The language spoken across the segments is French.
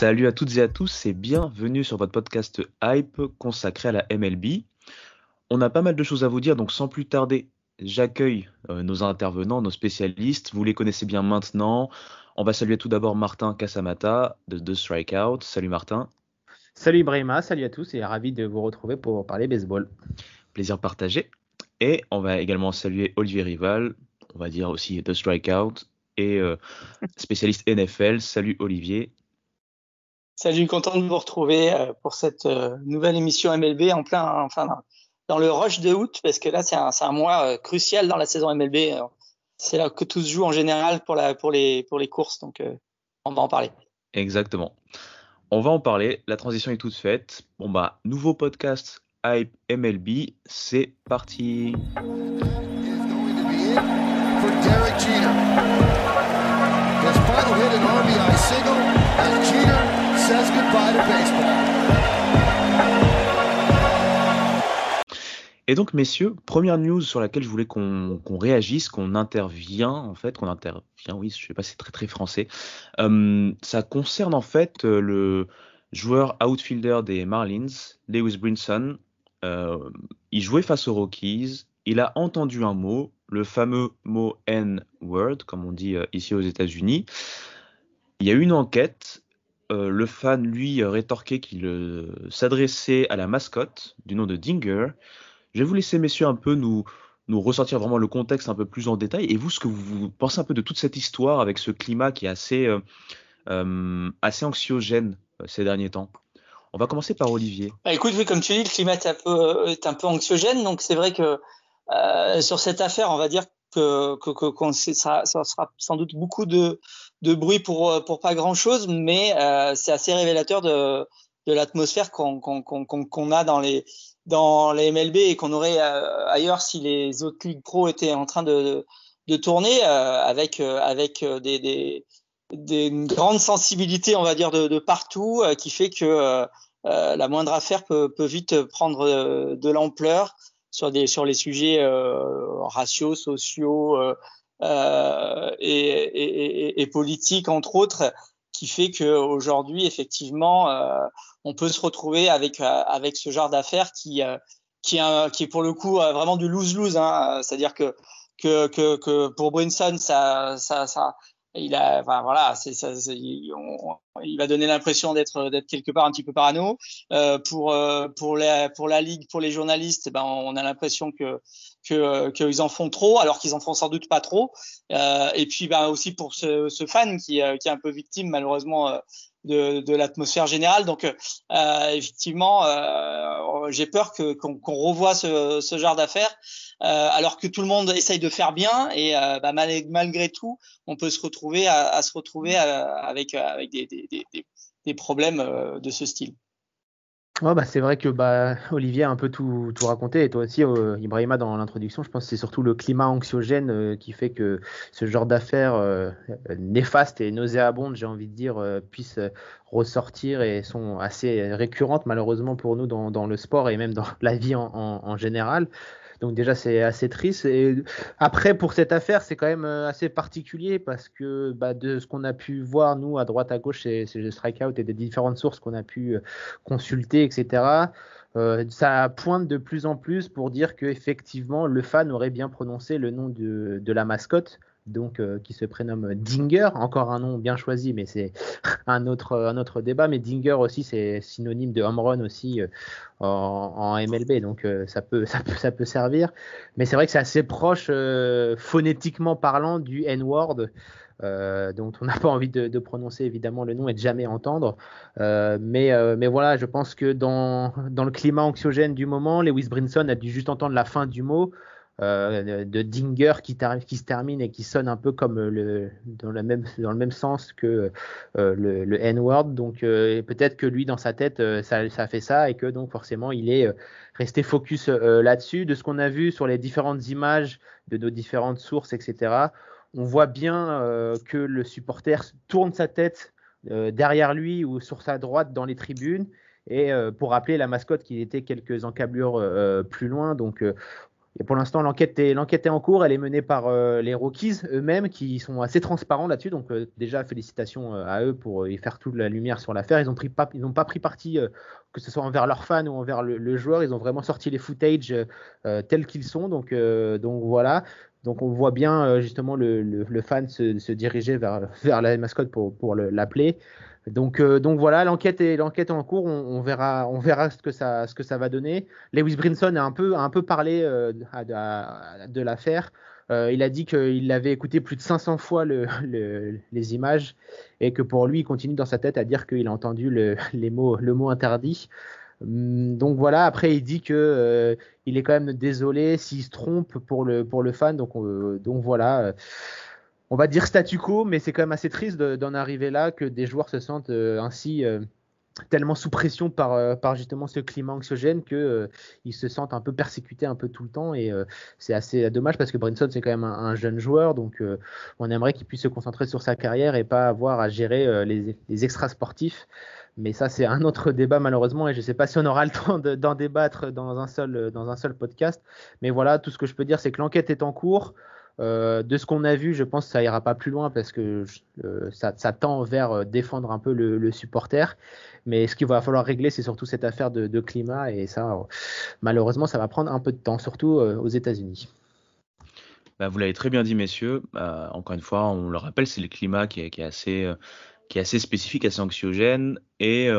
Salut à toutes et à tous et bienvenue sur votre podcast Hype consacré à la MLB. On a pas mal de choses à vous dire, donc sans plus tarder, j'accueille euh, nos intervenants, nos spécialistes. Vous les connaissez bien maintenant. On va saluer tout d'abord Martin Casamata de The Strikeout. Salut Martin. Salut Brahima, salut à tous et ravi de vous retrouver pour parler baseball. Plaisir partagé. Et on va également saluer Olivier Rival, on va dire aussi The Strikeout et euh, spécialiste NFL. Salut Olivier. Salut, content de vous retrouver euh, pour cette euh, nouvelle émission MLB en plein, enfin, dans- le rush de août, parce que là, c'est un, mois euh, crucial dans la saison MLB. C'est là que tout se joue en général pour, la, pour, les, pour les courses, donc euh, on va en parler. Exactement. On va en parler. La transition est toute faite. Bon bah, nouveau podcast Hype MLB, c'est parti. is going to be it for Derek Jeter. His final hit an RBI single as Jeter Et donc, messieurs, première news sur laquelle je voulais qu'on réagisse, qu'on intervient, en fait, qu'on intervient, oui, je sais pas, c'est très très français. Euh, ça concerne en fait le joueur outfielder des Marlins, Lewis Brinson. Euh, il jouait face aux Rockies. Il a entendu un mot, le fameux mot N-word, comme on dit euh, ici aux États-Unis. Il y a eu une enquête. Euh, le fan, lui, a rétorqué qu'il euh, s'adressait à la mascotte du nom de Dinger. Je vais vous laisser, messieurs, un peu nous, nous ressortir vraiment le contexte un peu plus en détail. Et vous, ce que vous, pensez un peu de toute cette histoire avec ce climat qui est assez, euh, euh, assez anxiogène euh, ces derniers temps? On va commencer par Olivier. Bah, écoute, oui, comme tu dis, le climat est un peu, anxiogène, donc c'est vrai que euh, sur cette affaire, on va dire que, ça sera sans doute beaucoup de, de bruit pour, euh, pour pas grand chose, mais euh, c'est assez révélateur de, de l'atmosphère qu'on, a dans les, dans les MLB et qu'on aurait euh, ailleurs si les autres ligues pro étaient en train de, de tourner euh, avec, euh, avec euh, des, des, des une grande sensibilité, on va dire, de, de partout, qui fait que la moindre affaire peut, peut vite prendre de l'ampleur sur des sur les sujets raciaux, sociaux euh, et, et, et, politiques entre autres, qui fait que aujourd'hui effectivement euh, on peut se retrouver avec euh, avec ce genre d'affaires qui euh, qui est un- qui est pour le coup euh, vraiment du lose lose, hein, c'est-à-dire que que, que que pour Brinson ça ça ça il a enfin voilà c'est ça c'est- il, va donner l'impression d'être d'être quelque part un petit peu parano. Euh, pour euh, pour la pour la ligue pour les journalistes eh ben on a l'impression que que qu'ils en font trop alors qu'ils en font sans doute pas trop. Euh, et puis ben aussi pour ce, ce fan qui euh, qui est un peu victime malheureusement euh, de, de l'atmosphère générale. Donc euh, effectivement j'ai peur que qu'on qu'on revoie ce, ce genre d'affaires alors que tout le monde essaye de faire bien et euh, bah, mal- malgré tout on peut se retrouver à, se retrouver à- avec des, problèmes euh, de ce style. Bah, c'est vrai que bah, Olivier a un peu tout, raconté, et toi aussi, euh, Ibrahima, dans l'introduction, je pense que c'est surtout le climat anxiogène euh, qui fait que ce genre d'affaires euh, néfastes et nauséabondes, j'ai envie de dire, euh, puissent euh, ressortir et sont assez récurrentes, malheureusement, pour nous dans, le sport et même dans la vie en général. Donc déjà c'est assez triste. Et après pour cette affaire c'est quand même euh, assez particulier parce que bah, de ce qu'on a pu voir nous à droite à gauche c'est le strikeout et des différentes sources qu'on a pu euh, consulter etc. Euh, ça pointe de plus en plus pour dire que effectivement le fan aurait bien prononcé le nom de, de la mascotte donc qui se prénomme Dinger, encore un nom bien choisi, mais c'est un autre, un autre débat. Mais Dinger aussi, c'est synonyme de home aussi en, en, MLB, donc ça, peut, ça, peut, ça peut servir. Mais c'est vrai que c'est assez proche phonétiquement parlant du N-word. Euh, dont on n'a pas envie de, prononcer évidemment le nom et de jamais entendre. Euh, mais, euh, mais voilà, je pense que dans, dans le climat anxiogène du moment, Lewis Brinson a dû juste entendre la fin du mot. De Dinger qui, se termine et qui sonne un peu comme le, dans, le même, dans le même sens que le, le N-word. Donc peut-être que lui, dans sa tête, ça, ça, fait ça et que donc forcément, il est resté focus là-dessus. De ce qu'on a vu sur les différentes images de nos différentes sources, etc., on voit bien euh, que le supporter tourne sa tête euh, derrière lui ou sur sa droite dans les tribunes. Et euh, pour rappeler la mascotte qui était quelques encablures plus loin. Donc pour l'instant, l'enquête est, en cours. Elle est menée par les Rockies eux-mêmes qui sont assez transparents là-dessus. Donc, déjà, félicitations à eux pour y faire toute la lumière sur l'affaire. Ils n'ont pas, pris parti, que ce soit envers leurs fans ou envers le, joueur. Ils ont vraiment sorti les footages tels qu'ils sont. Donc, voilà. Donc on voit bien euh, justement le, fan se, diriger vers, la mascotte pour l'appeler. Donc, euh, donc voilà, l'enquête est, l'enquête en cours. On, verra, on verra ce que ça, ce que ça va donner. Lewis Brinson a un peu, un peu parlé euh, de l'affaire. il a dit qu'il avait écouté plus de 500 fois le, les images et que pour lui, il continue dans sa tête à dire qu'il a entendu les mots, le mot interdit. Hum, donc voilà, après il dit que euh, il est quand même désolé s'il se trompe pour le, pour le fan. Donc, euh, donc voilà, euh, on va dire statu quo, mais c'est quand même assez triste d'en arriver là, que des joueurs se sentent ainsi tellement sous pression par, par justement ce climat anxiogène qu'ils ils se sentent un peu persécutés un peu tout le temps. Et c'est assez dommage parce que Brinson c'est quand même un, jeune joueur, donc on aimerait qu'il puisse se concentrer sur sa carrière et pas avoir à gérer les, les extra sportifs. Mais ça, c'est un autre débat malheureusement, et je ne sais pas si on aura le temps d'en débattre dans un, seul, dans un seul podcast. Mais voilà, tout ce que je peux dire, c'est que l'enquête est en cours. Euh, de ce qu'on a vu, je pense que ça ira pas plus loin parce que euh, ça, tend vers euh, défendre un peu le, supporter. Mais ce qu'il va falloir régler, c'est surtout cette affaire de, climat. Et ça, malheureusement, ça va prendre un peu de temps, surtout aux États-Unis. Bah, vous l'avez très bien dit, messieurs. encore une fois, on le rappelle, c'est le climat qui est assez spécifique, assez anxiogène. Et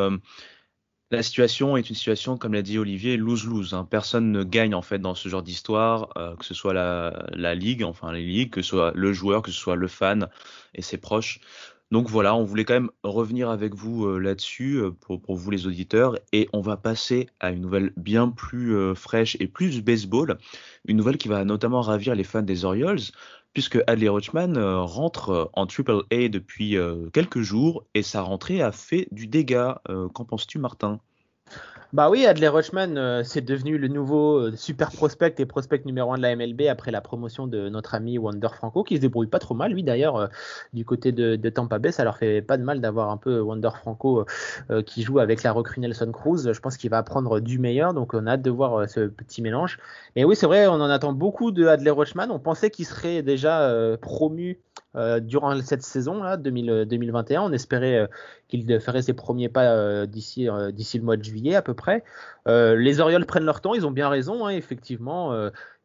la situation est une situation, comme l'a dit Olivier, lose-lose. Hein. Personne ne gagne en fait dans ce genre d'histoire, euh, que ce soit la, la, ligue, enfin les ligues, que ce soit le joueur, que ce soit le fan et ses proches. Donc voilà, on voulait quand même revenir avec vous euh, là-dessus pour, pour, vous les auditeurs et on va passer à une nouvelle bien plus fraîche et plus baseball, une nouvelle qui va notamment ravir les fans des Orioles puisque Adley Rochman euh, rentre euh, en Triple A depuis euh, quelques jours et sa rentrée a fait du dégât. Qu'en penses-tu, Martin? Bah oui, Adley Rutschman, euh, c'est devenu le nouveau euh, super prospect et prospect numéro un de la MLB après la promotion de notre ami Wander Franco, qui se débrouille pas trop mal, lui d'ailleurs, euh, du côté de, Tampa Bay. Ça leur fait pas de mal d'avoir un peu Wander Franco qui joue avec la recrue Nelson Cruz. Je pense qu'il va apprendre du meilleur, donc on a hâte de voir ce petit mélange. Et oui, c'est vrai, on en attend beaucoup de Adley Rutschman. On pensait qu'il serait déjà promu durant cette saison là 2021. On espérait qu'il ferait ses premiers pas d'ici d'ici le mois de juillet à peu près. Les Orioles prennent leur temps, ils ont bien raison. Hein, effectivement,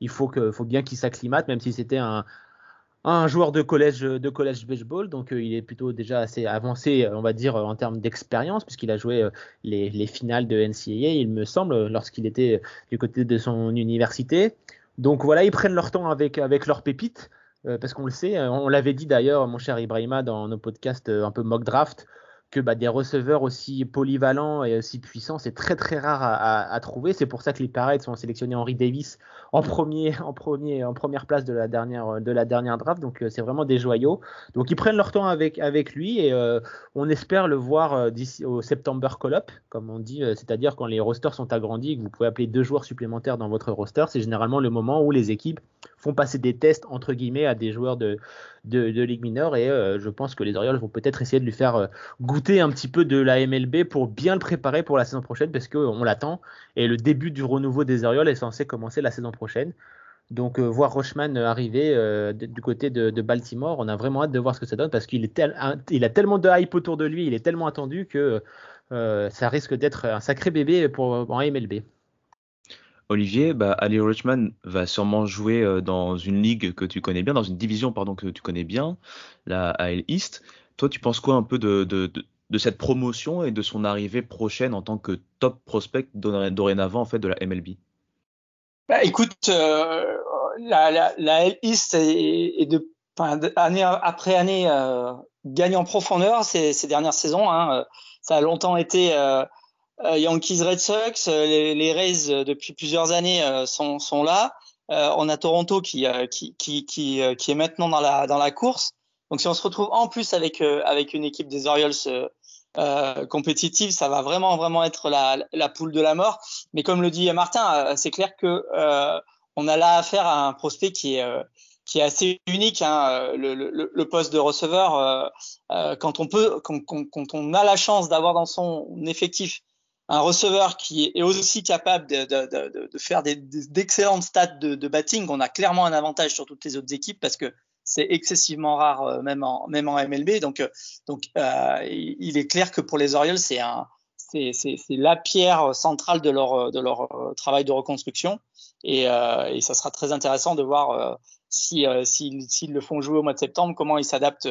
il faut bien qu'ils s'acclimatent, même si c'était un joueur de collège de collège baseball, donc il est plutôt déjà assez avancé, on va dire, en termes d'expérience, puisqu'il a joué les, les, finales de NCAA, il me semble, lorsqu'il était du côté de son université. Donc voilà, ils prennent leur temps avec, avec leurs pépites. Euh, parce qu'on le sait, euh, on l'avait dit d'ailleurs, mon cher Ibrahima, dans nos podcasts euh, un peu mock draft, que bah, des receveurs aussi polyvalents et aussi puissants, c'est très très rare à, trouver. C'est pour ça que les Pirates ont sélectionné Henry Davis en première place de la dernière draft. Donc c'est vraiment des joyaux. Donc ils prennent leur temps avec lui et on espère le voir d'ici au September Call-up, comme on dit, c'est-à-dire quand les rosters sont agrandis que vous pouvez appeler deux joueurs supplémentaires dans votre roster. C'est généralement le moment où les équipes font passer des tests entre guillemets à des joueurs de, de, Ligue mineure et euh, je pense que les Orioles vont peut-être essayer de lui faire euh, goûter un petit peu de la MLB pour bien le préparer pour la saison prochaine parce qu'on l'attend et le début du renouveau des Orioles est censé commencer la saison prochaine. Donc euh, voir Rochman arriver du côté de, Baltimore, on a vraiment hâte de voir ce que ça donne parce qu'il il a tellement de hype autour de lui, il est tellement attendu que ça risque d'être un sacré bébé pour en MLB. Olivier, bah, Ali Richman va sûrement jouer euh, dans une ligue que tu connais bien, dans une division pardon que tu connais bien, la AL East. Toi, tu penses quoi un peu de, cette promotion et de son arrivée prochaine en tant que top prospect dorénavant en fait de la MLB bah, écoute, euh, la, AL East est, année après année euh, gagne en profondeur ces, dernières saisons. Hein. Ça a longtemps été euh, Yankees Red Sox, euh, les, les Rays euh, depuis plusieurs années sont, sont là. on a Toronto qui, qui, qui, qui, qui est maintenant dans la, dans la course. Donc si on se retrouve en plus avec, avec une équipe des Orioles euh, compétitive, ça va vraiment vraiment être la, la poule de la mort. Mais comme le dit Martin, c'est clair que euh, on a là affaire à un prospect qui est qui est assez unique. Hein, le, le, le, poste de receveur, euh, quand on peut, quand, quand, on a la chance d'avoir dans son effectif un receveur qui est aussi capable de, de, de, de faire d'excellentes stats de, batting, on a clairement un avantage sur toutes les autres équipes parce que c'est excessivement rare euh, même en même en MLB. Donc euh, donc euh, il est clair que pour les Orioles c'est un c'est la pierre centrale de leur de leur travail de reconstruction et, euh, et ça sera très intéressant de voir si s'ils le font jouer au mois de septembre comment ils s'adaptent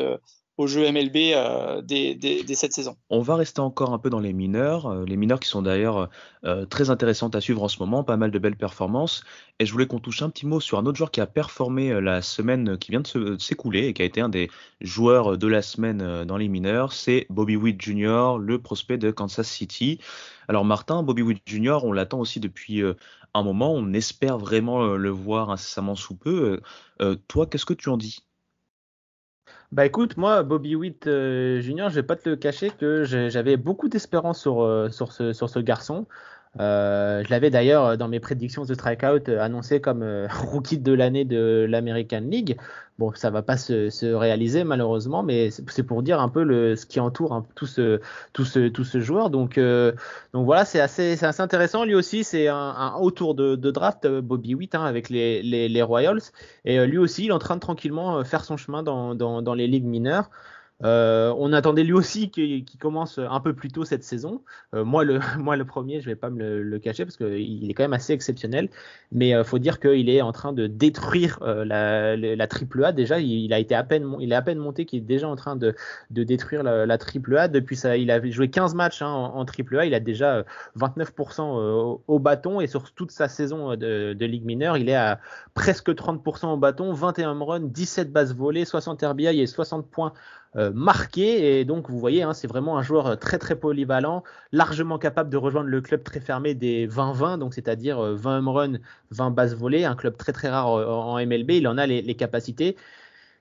au jeu MLB euh, dès, cette saison. On va rester encore un peu dans les mineurs, euh, les mineurs qui sont d'ailleurs euh, très intéressantes à suivre en ce moment, pas mal de belles performances. Et je voulais qu'on touche un petit mot sur un autre joueur qui a performé la semaine qui vient de s'écouler et qui a été un des joueurs de la semaine dans les mineurs, c'est Bobby Witt Jr., le prospect de Kansas City. Alors Martin, Bobby Witt Jr., on l'attend aussi depuis un moment, on espère vraiment le voir incessamment sous peu. toi, qu'est-ce que tu en dis? Bah écoute, moi, Bobby Witt euh, Junior, je vais pas te le cacher que j'avais beaucoup d'espérance sur, euh, sur, ce, sur ce garçon. Euh, je l'avais d'ailleurs euh, dans mes prédictions de strikeout euh, annoncé comme rookie de l'année de l'American League. Bon, ça va pas se, se réaliser malheureusement, mais c'est pour dire un peu ce qui entoure hein, tout, ce, joueur. Donc, voilà, c'est assez, intéressant. Lui aussi, c'est un, haut tour de, draft, Bobby Witt, hein, avec les, Royals. Et lui aussi, il est en train de tranquillement faire son chemin dans les ligues mineures. Euh, on attendait lui aussi qu'il commence un peu plus tôt cette saison. Euh, moi, le, premier, je vais pas me le, cacher parce qu'il est quand même assez exceptionnel. Mais il euh, faut dire qu'il est en train de détruire la, triple A. Déjà, il, a été à peine, est à peine monté qu'il est déjà en train de, détruire la, triple A. Depuis il a joué 15 matchs hein, en, triple A. Il a déjà 29% au, bâton et sur toute sa saison de, de ligue mineure, il est à presque 30% au bâton, 21 runs, 17 bases volées, 60 RBI et 60 points marqué. Et donc, vous voyez, hein, c'est vraiment un joueur très très polyvalent, largement capable de rejoindre le club très fermé des 20-20, donc c'est-à-dire 20 euh, home runs, 20 bases volées, un club très très rare euh, en MLB. Il en a les capacités.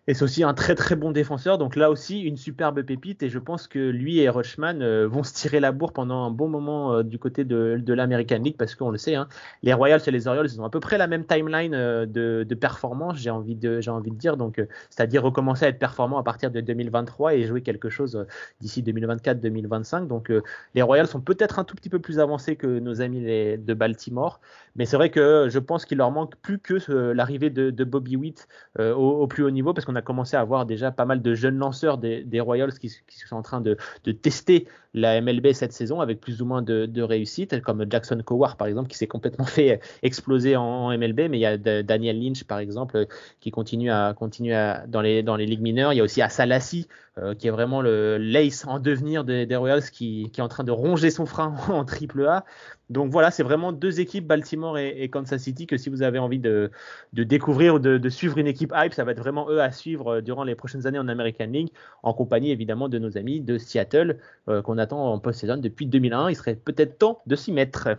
Et c'est aussi un très très bon défenseur. Donc là aussi, une superbe pépite. Et je pense que lui et Rushman euh, vont se tirer la bourre pendant un bon moment euh, du côté de, de l'American League parce qu'on le sait, hein, les Royals et les Orioles, ils ont à peu près la même timeline euh, de, de, performance, j'ai envie de, j'ai envie de dire. Donc, c'est-à-dire recommencer à être performant à partir de 2023 et jouer quelque chose d'ici 2024-2025. Donc, les Royals sont peut-être un tout petit peu plus avancés que nos amis les, de Baltimore. Mais c'est vrai que je pense qu'il leur manque plus que l'arrivée de, Bobby Witt au, au plus haut niveau parce qu'on on a commencé à voir déjà pas mal de jeunes lanceurs des, Royals qui, sont en train de, tester la MLB cette saison avec plus ou moins de, réussite, comme Jackson Coward par exemple qui s'est complètement fait exploser en, MLB, mais il y a Daniel Lynch par exemple qui continue à continuer dans les ligues mineures. Il y a aussi Asalassi euh, qui est vraiment le l'ace en devenir des, Royals qui, qui, est en train de ronger son frein en triple A. Donc voilà, c'est vraiment deux équipes, Baltimore et, Kansas City, que si vous avez envie de, découvrir ou de, suivre une équipe hype, ça va être vraiment eux à suivre euh, durant les prochaines années en American League, en compagnie évidemment de nos amis de Seattle, euh, qu'on attend en post-saison depuis 2001. Il serait peut-être temps de s'y mettre.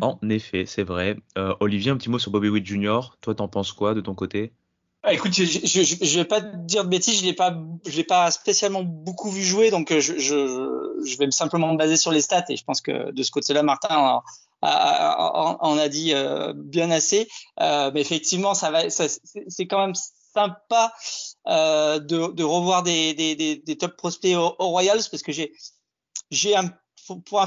en effet, c'est vrai. Euh, Olivier, un petit mot sur Bobby Witt Jr. Toi, t'en penses quoi de ton côté? Ah, écoute, je, je, vais pas te dire de bêtises, je l'ai pas, je l'ai pas spécialement beaucoup vu jouer, donc euh, je, je, je vais simplement me baser sur les stats et je pense que de ce côté-là, Martin en a, a, dit euh, bien assez. Euh, mais effectivement, ça va, c'est quand même sympa euh, de, de, revoir des, des, des, des, top prospects aux, Royals parce que j'ai, j'ai un, pour, pour un,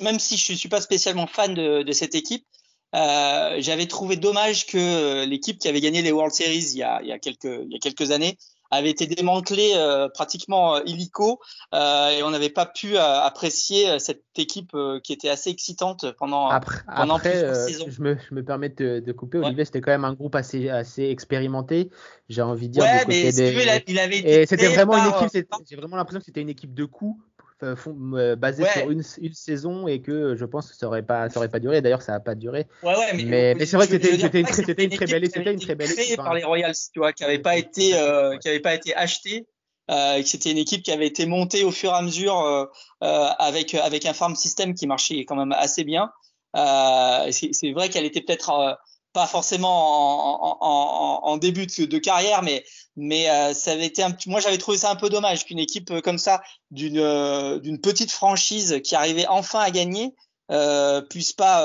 même si je suis pas spécialement fan de, de cette équipe, euh, j'avais trouvé dommage que l'équipe qui avait gagné les World Series il y a, il y a, quelques, il y a quelques années avait été démantelé pratiquement illico. Et on n'avait pas pu apprécier cette équipe qui était assez excitante pendant après, pendant après je me, je me permets de, de couper Olivier c'était quand même un groupe assez assez expérimenté j'ai envie de dire ouais, mais des... il avait et c'était vraiment une équipe j'ai vraiment l'impression que c'était une équipe de coups euh, basé sur une, une, saison et que je pense que ça aurait pas ça aurait pas duré. D'ailleurs ça a pas duré. Ouais, ouais, mais, mais, mais c'est vrai que c'était une, une, très belle c'était une très belle équipe par les Royals tu vois qui avait pas été euh, qui avait pas été acheté euh, c'était une équipe qui avait été montée au fur et à mesure euh, euh avec avec un farm system qui marchait quand même assez bien. Euh, c'est vrai qu'elle était peut-être pas forcément en, début de, carrière, mais mais euh, ça avait été un, moi j'avais trouvé ça un peu dommage qu'une équipe euh, comme ça d'une euh, d'une petite franchise qui arrivait enfin à gagner puisse pas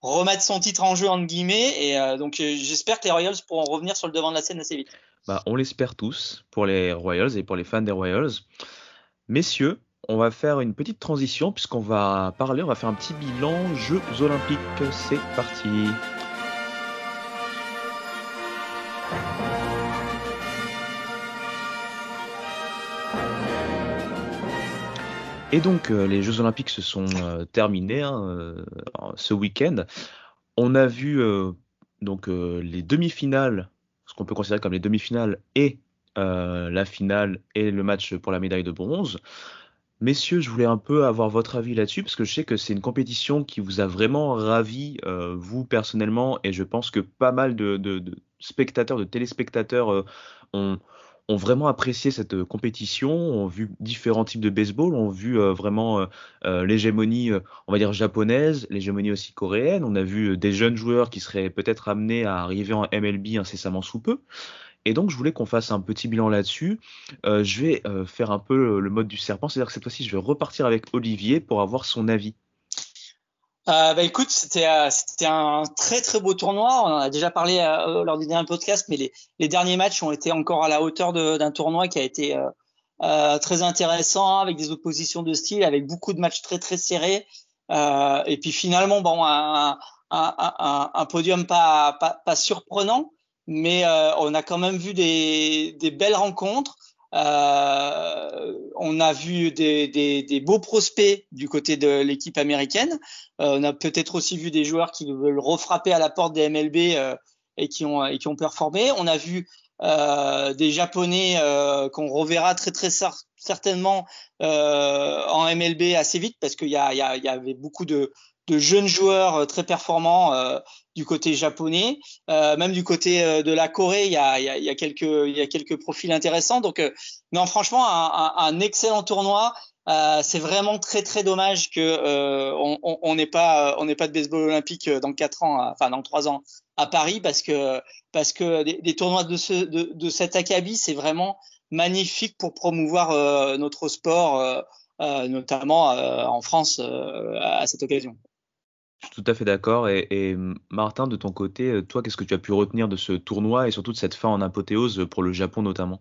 remettre son titre en jeu entre guillemets et donc j'espère que les Royals pourront revenir sur le devant de la scène assez vite. Bah, on l'espère tous pour les Royals et pour les fans des Royals. Messieurs, on va faire une petite transition puisqu'on va parler, on va faire un petit bilan Jeux Olympiques. C'est parti. Et donc, euh, les Jeux Olympiques se sont euh, terminés hein, euh, ce week-end. On a vu donc les demi-finales, ce qu'on peut considérer comme les demi-finales, et la finale et le match pour la médaille de bronze. Messieurs, je voulais un peu avoir votre avis là-dessus parce que je sais que c'est une compétition qui vous a vraiment ravi, vous personnellement, et je pense que pas mal de spectateurs, de téléspectateurs ont ont vraiment apprécié cette euh, compétition, ont vu différents types de baseball, ont vu euh, vraiment euh, l'hégémonie, on va dire japonaise, l'hégémonie aussi coréenne. On a vu des jeunes joueurs qui seraient peut-être amenés à arriver en MLB incessamment sous peu. Et donc, je voulais qu'on fasse un petit bilan là-dessus. Je vais faire un peu le mode du serpent, c'est-à-dire que cette fois-ci, je vais repartir avec Olivier pour avoir son avis. Euh, bah écoute, c'était euh, c'était un très très beau tournoi. On en a déjà parlé euh, lors du dernier podcast, mais les, les derniers matchs ont été encore à la hauteur d'un tournoi qui a été euh, très intéressant avec des oppositions de style, avec beaucoup de matchs très très serrés. et puis finalement, bon, un, un, un, un podium pas, pas, pas surprenant, mais on a quand même vu des, des belles rencontres. Euh, on a vu des, des, des, beaux prospects du côté de l'équipe américaine. Euh, on a peut-être aussi vu des joueurs qui veulent refrapper à la porte des MLB euh, et, qui ont, et qui ont performé. On a vu euh, des Japonais euh, qu'on reverra très très certainement en MLB assez vite parce qu'il y, a, y, y avait beaucoup de, de jeunes joueurs très performants euh, du côté japonais, euh, même du côté euh, de la Corée, il y a, quelques, profils intéressants. Donc, euh, non, franchement, un, excellent tournoi. C'est vraiment très très dommage que euh, on n'ait pas de baseball olympique dans quatre ans, enfin dans trois ans à Paris parce que des, tournois de ce de, de cet acabit c'est vraiment magnifique pour promouvoir notre sport, notamment en France à cette occasion. Je suis tout à fait d'accord. Et, Martin, de ton côté, euh, toi, qu'est-ce que tu as pu retenir de ce tournoi et surtout de cette fin en apothéose pour le Japon notamment?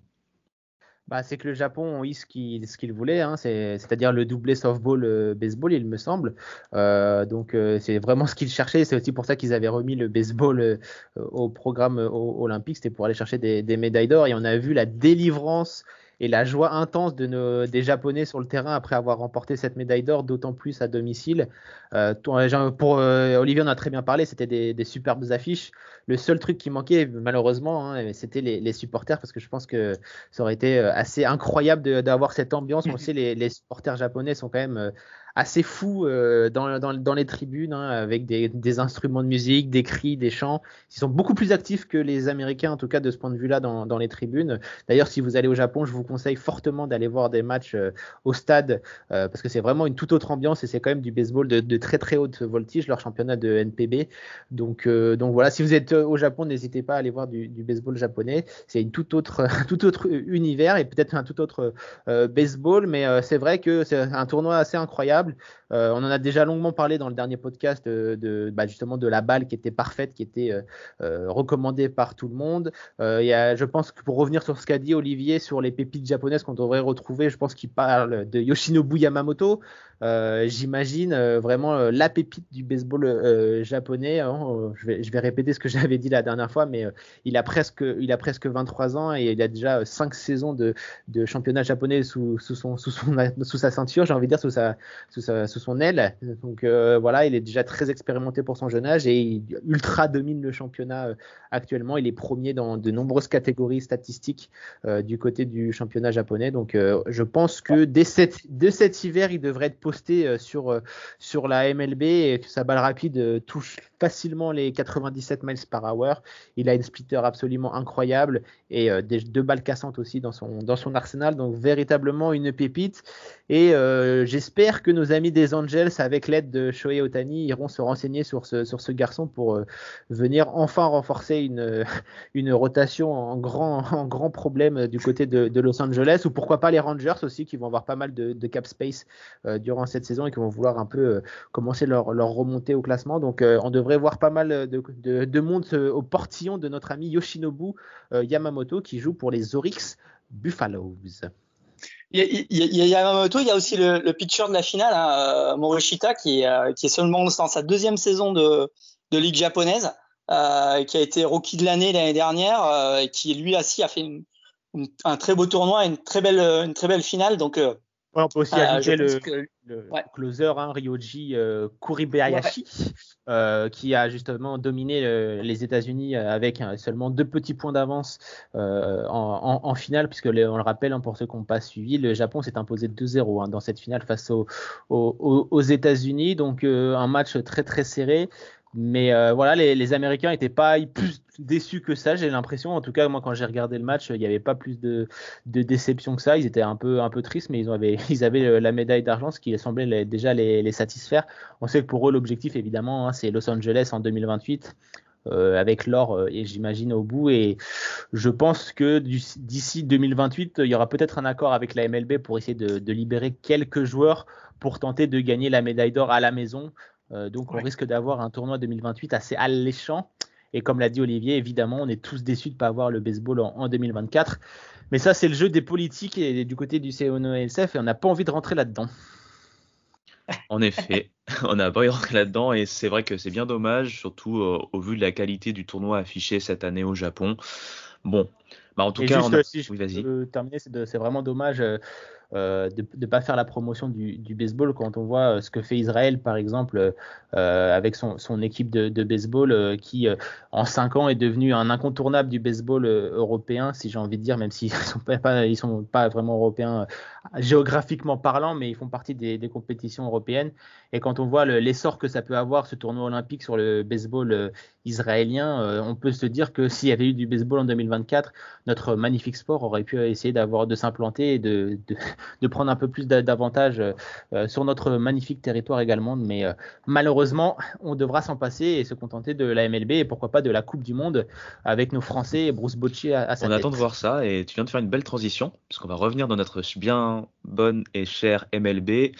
Bah, c'est que le Japon a eu ce qu'il voulait, hein, c'est-à-dire le doublé softball euh, il me semble. Euh, donc euh, c'est vraiment ce qu'ils cherchaient. C'est aussi pour ça qu'ils avaient remis le baseball euh, au programme olympique. C'était pour aller chercher des médailles d'or. Et on a vu la délivrance et la joie intense de nos, des Japonais sur le terrain après avoir remporté cette médaille d'or, d'autant plus à domicile. Euh, pour euh, Olivier, on a très bien parlé, c'était des, des, superbes affiches. Le seul truc qui manquait, malheureusement, hein, c'était les, les, supporters, parce que je pense que ça aurait été euh, assez incroyable d'avoir cette ambiance. On sait, les, les supporters japonais sont quand même euh, assez fou euh, dans, dans, les tribunes, hein, avec des, des, instruments de musique, des cris, des chants. Ils sont beaucoup plus actifs que les Américains, en tout cas de ce point de vue-là, dans, dans, les tribunes. D'ailleurs, si vous allez au Japon, je vous conseille fortement d'aller voir des matchs euh, au stade, euh, parce que c'est vraiment une toute autre ambiance et c'est quand même du baseball de, très très haute voltige, leur championnat de NPB. Donc, donc voilà, si vous êtes au Japon, n'hésitez pas à aller voir du, du baseball japonais. C'est une toute autre, tout autre univers et peut-être un tout autre baseball, mais c'est vrai que c'est un tournoi assez incroyable incroyable. on en a déjà longuement parlé dans le dernier podcast de, bah, justement de la balle qui était parfaite, qui était recommandée par tout le monde. Je pense que pour revenir sur ce qu'a dit Olivier sur les pépites japonaises qu'on devrait retrouver, je pense qu'il parle de Yoshinobu Yamamoto. J'imagine vraiment la pépite du baseball japonais. Hein. Je, vais, répéter ce que j'avais dit la dernière fois, mais il a presque, il a presque 23 ans et il a déjà 5 saisons de, championnat japonais sous, sous, son, sous, sa ceinture, j'ai envie de dire sous, sa, sous, sa, sous son aile. Donc euh, voilà, il est déjà très expérimenté pour son jeune âge et il ultra domine le championnat euh, actuellement. Il est premier dans de nombreuses catégories statistiques euh, du côté du championnat japonais. Donc je pense que dès, cette, dès cet hiver, il devrait être posté sur, sur la MLB et que sa balle rapide touche facilement les 97 miles par hour. Il a une splitter absolument incroyable et des, deux balles cassantes aussi dans son, dans son arsenal. Donc véritablement une pépite. Et euh, j'espère que nos amis des Angels, avec l'aide de Shohei Otani, iront se renseigner sur ce, sur ce garçon pour euh, venir enfin renforcer une, une rotation en grand, en grand problème du côté de, Los Angeles. Ou pourquoi pas les Rangers aussi, qui vont avoir pas mal de, cap space euh, durant cette saison et qui vont vouloir un peu commencer leur, leur remontée au classement. Donc on devrait voir pas mal de, de, de monde au portillon de notre ami Yoshinobu Yamamoto qui joue pour les Oryx Buffaloes. Il y, a, Yamamoto, il y a aussi le, pitcher de la finale, hein, euh, Morishita, qui, euh, est seulement dans sa deuxième saison de, ligue japonaise, euh, qui a été rookie de l'année l'année dernière, euh, et qui lui aussi a fait un très beau tournoi une très belle, finale. On peut aussi ajouter le, le closer, hein, Ryoji Kuribayashi, euh, qui a justement dominé euh, les États-Unis euh, avec seulement deux petits points d'avance en, finale, puisque on le rappelle, hein, pour ceux qui n'ont pas suivi, le Japon s'est imposé 2-0 hein, dans cette finale face aux États-Unis. Donc un match très très serré. Mais euh, voilà, les, Américains n'étaient pas plus déçus que ça, j'ai l'impression. En tout cas, moi, quand j'ai regardé le match, il n'y avait pas plus de, déception que ça. Ils étaient un peu, un peu tristes, mais ils avaient, ils avaient la médaille d'argent, ce qui semblait déjà les, satisfaire. On sait que pour eux, l'objectif, évidemment, hein, c'est Los Angeles en 2028. Euh, avec l'or euh, et j'imagine au bout et je pense que d'ici 2028 il y aura peut-être un accord avec la MLB pour essayer de libérer quelques joueurs pour tenter de gagner la médaille d'or à la maison euh, donc on risque d'avoir un tournoi 2028 assez alléchant. Et comme l'a dit Olivier, évidemment, on est tous déçus de ne pas avoir le baseball en, 2024. Mais ça, c'est le jeu des politiques et du côté du CONOLCF et on n'a pas envie de rentrer là-dedans. En effet, on n'a pas envie de rentrer là-dedans et c'est vrai que c'est bien dommage, surtout euh, au vu de la qualité du tournoi affiché cette année au Japon. Bon, bah en tout cas, on si je oui, terminer, c'est vraiment dommage. Euh, euh, de ne pas faire la promotion du, baseball quand on voit euh, ce que fait Israël, par exemple, euh, avec son, équipe de, baseball qui, en 5 ans, est devenu un incontournable du baseball européen, si j'ai envie de dire, même s'ils ne sont pas, ils sont pas vraiment européens géographiquement parlant, mais ils font partie des, compétitions européennes. Et quand on voit l'essor que ça peut avoir, ce tournoi olympique sur le baseball israélien, on peut se dire que s'il y avait eu du baseball en 2024, notre magnifique sport aurait pu essayer d'avoir de s'implanter et de, de prendre un peu plus d'avantages euh, sur notre magnifique territoire également. Mais euh, malheureusement, on devra s'en passer et se contenter de la MLB et pourquoi pas de la Coupe du Monde avec nos Français et Bruce Bocci à, sa on tête. attend de voir ça et tu viens de faire une belle transition puisqu'on va revenir dans notre bien bonne et chère MLB.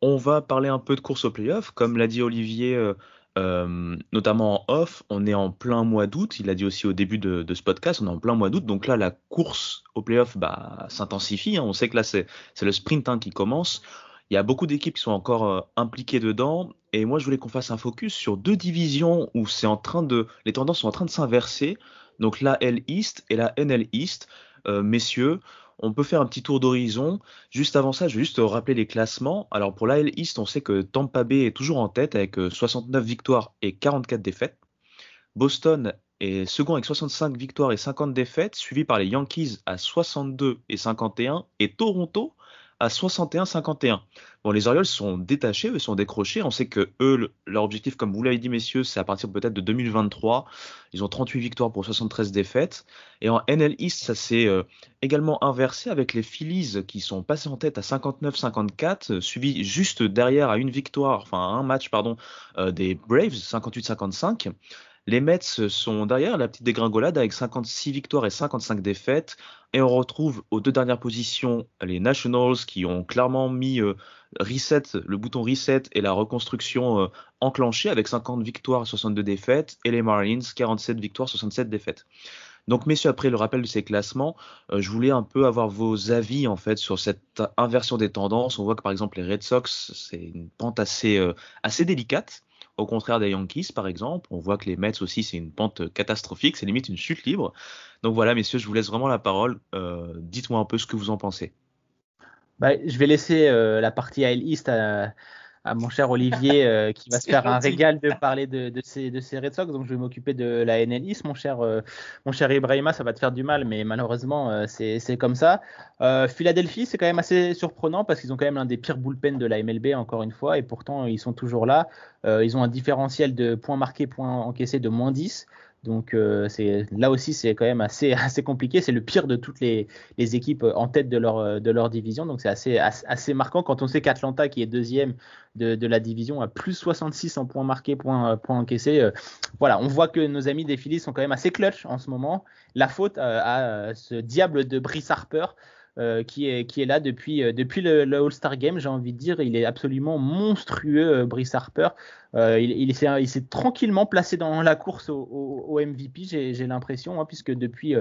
On va parler un peu de course au playoff. Comme l'a dit Olivier, euh, euh, notamment en off, on est en plein mois d'août. Il a dit aussi au début de, ce podcast, on est en plein mois d'août. Donc là, la course au playoff bah, s'intensifie. Hein. On sait que là, c'est le sprint hein, qui commence. Il y a beaucoup d'équipes qui sont encore euh, impliquées dedans. Et moi, je voulais qu'on fasse un focus sur deux divisions où c'est en train de, les tendances sont en train de s'inverser. Donc la L East et la NL East. Messieurs, on peut faire un petit tour d'horizon. Juste avant ça, je vais juste rappeler les classements. Alors pour l'AL East, on sait que Tampa Bay est toujours en tête avec 69 euh, victoires et 44 défaites. Boston est second avec 65 victoires et 50 défaites, suivi par les Yankees à 62 et 51 et Toronto à 61-51. Bon, les Orioles sont détachés, eux sont décrochés. On sait que eux, leur objectif, comme vous l'avez dit, messieurs, c'est à partir peut-être de 2023. Ils ont 38 victoires pour 73 défaites. Et en NL East, ça s'est euh, également inversé avec les Phillies qui sont passés en tête à 59-54, euh, suivi juste derrière à une victoire, enfin à un match, pardon, euh, des Braves, 58-55. Les Mets sont derrière la petite dégringolade avec 56 victoires et 55 défaites. Et on retrouve aux deux dernières positions les Nationals qui ont clairement mis euh, le bouton reset et la reconstruction euh, enclenchée avec 50 victoires et 62 défaites. Et les Marlins, 47 victoires, 67 défaites. Donc, messieurs, après le rappel de ces classements, euh, je voulais un peu avoir vos avis en fait sur cette inversion des tendances. On voit que par exemple les Red Sox, c'est une pente assez délicate. Au contraire des Yankees, par exemple, on voit que les Mets aussi, c'est une pente catastrophique, c'est limite une chute libre. Donc voilà, messieurs, je vous laisse vraiment la parole. Euh, dites-moi un peu ce que vous en pensez. Bah, je vais laisser euh, la partie AL East à, à mon cher Olivier euh, qui va se faire un régal de parler de, de, ces, de ces Red Sox. Donc je vais m'occuper de la NL East, mon cher, euh, mon cher Ibrahima. Ça va te faire du mal, mais malheureusement, euh, c'est comme ça. Philadelphie, c'est quand même assez surprenant parce qu'ils ont quand même l'un des pires bullpen de la MLB, encore une fois, et pourtant ils sont toujours là. ils ont un différentiel de points marqués, points encaissés de moins 10. Donc euh, là aussi c'est quand même assez assez compliqué. C'est le pire de toutes les, les, équipes en tête de leur de leur division. Donc c'est assez, assez, marquant quand on sait qu'Atlanta qui est deuxième de, la division a plus 66 en points marqués, points, points encaissés. Euh, voilà, on voit que nos amis des Phillies sont quand même assez clutch en ce moment. La faute euh, à ce diable de Brice Harper. Euh, qui, est, là depuis, euh, le, All-Star Game, j'ai envie de dire. Il est absolument monstrueux, euh, Brice Harper. il, il s'est tranquillement placé dans la course au, MVP, j'ai l'impression, hein, puisque depuis,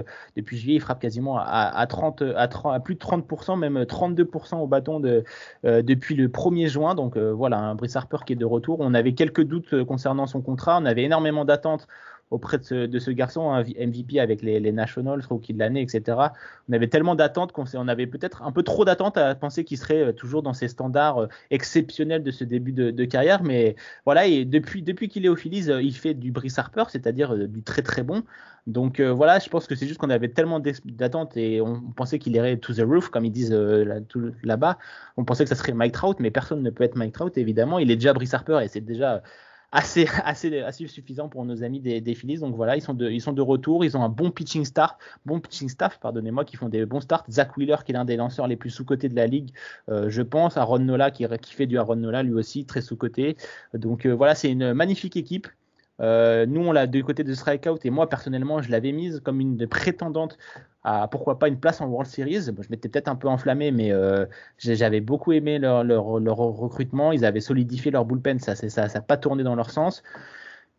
juillet, il frappe quasiment à, à, 30, à, 30, à plus de 30%, même 32% au bâton de, depuis le 1er juin. Donc voilà, un Brice Harper qui est de retour. On avait quelques doutes concernant son contrat, on avait énormément d'attentes auprès de ce, garçon, un MVP avec les, Nationals, rookie de l'année, etc. On avait tellement d'attentes qu'on on avait peut-être un peu trop d'attentes à penser qu'il serait euh, toujours dans ses standards euh, exceptionnels de ce début de, carrière. Mais voilà, depuis, qu'il est au Phillies, euh, il fait du Brice Harper, c'est-à-dire du très très bon. Donc voilà, je pense que c'est juste qu'on avait tellement d'attentes et on pensait qu'il irait to the roof, comme ils disent là-bas. on pensait que ça serait Mike Trout, mais personne ne peut être Mike Trout, évidemment. Il est déjà Brice Harper et c'est déjà assez, suffisant pour nos amis des, des. Donc voilà, ils sont, de, retour. Ils ont un bon pitching staff, bon pitching staff, pardonnez-moi, qui font des bons starts. Zach Wheeler, qui est l'un des lanceurs les plus sous-cotés de la ligue, euh, je pense. Aaron Nola, qui, qui fait du Aaron Nola, lui aussi, très sous-coté. Donc euh, voilà, c'est une magnifique équipe. Euh, nous, on l'a du côté de Strikeout et moi, personnellement, je l'avais mise comme une prétendante à pourquoi pas une place en World Series. je m'étais peut-être un peu enflammé, mais euh, j'avais beaucoup aimé leur, recrutement. Ils avaient solidifié leur bullpen, ça n'a ça, ça pas tourné dans leur sens.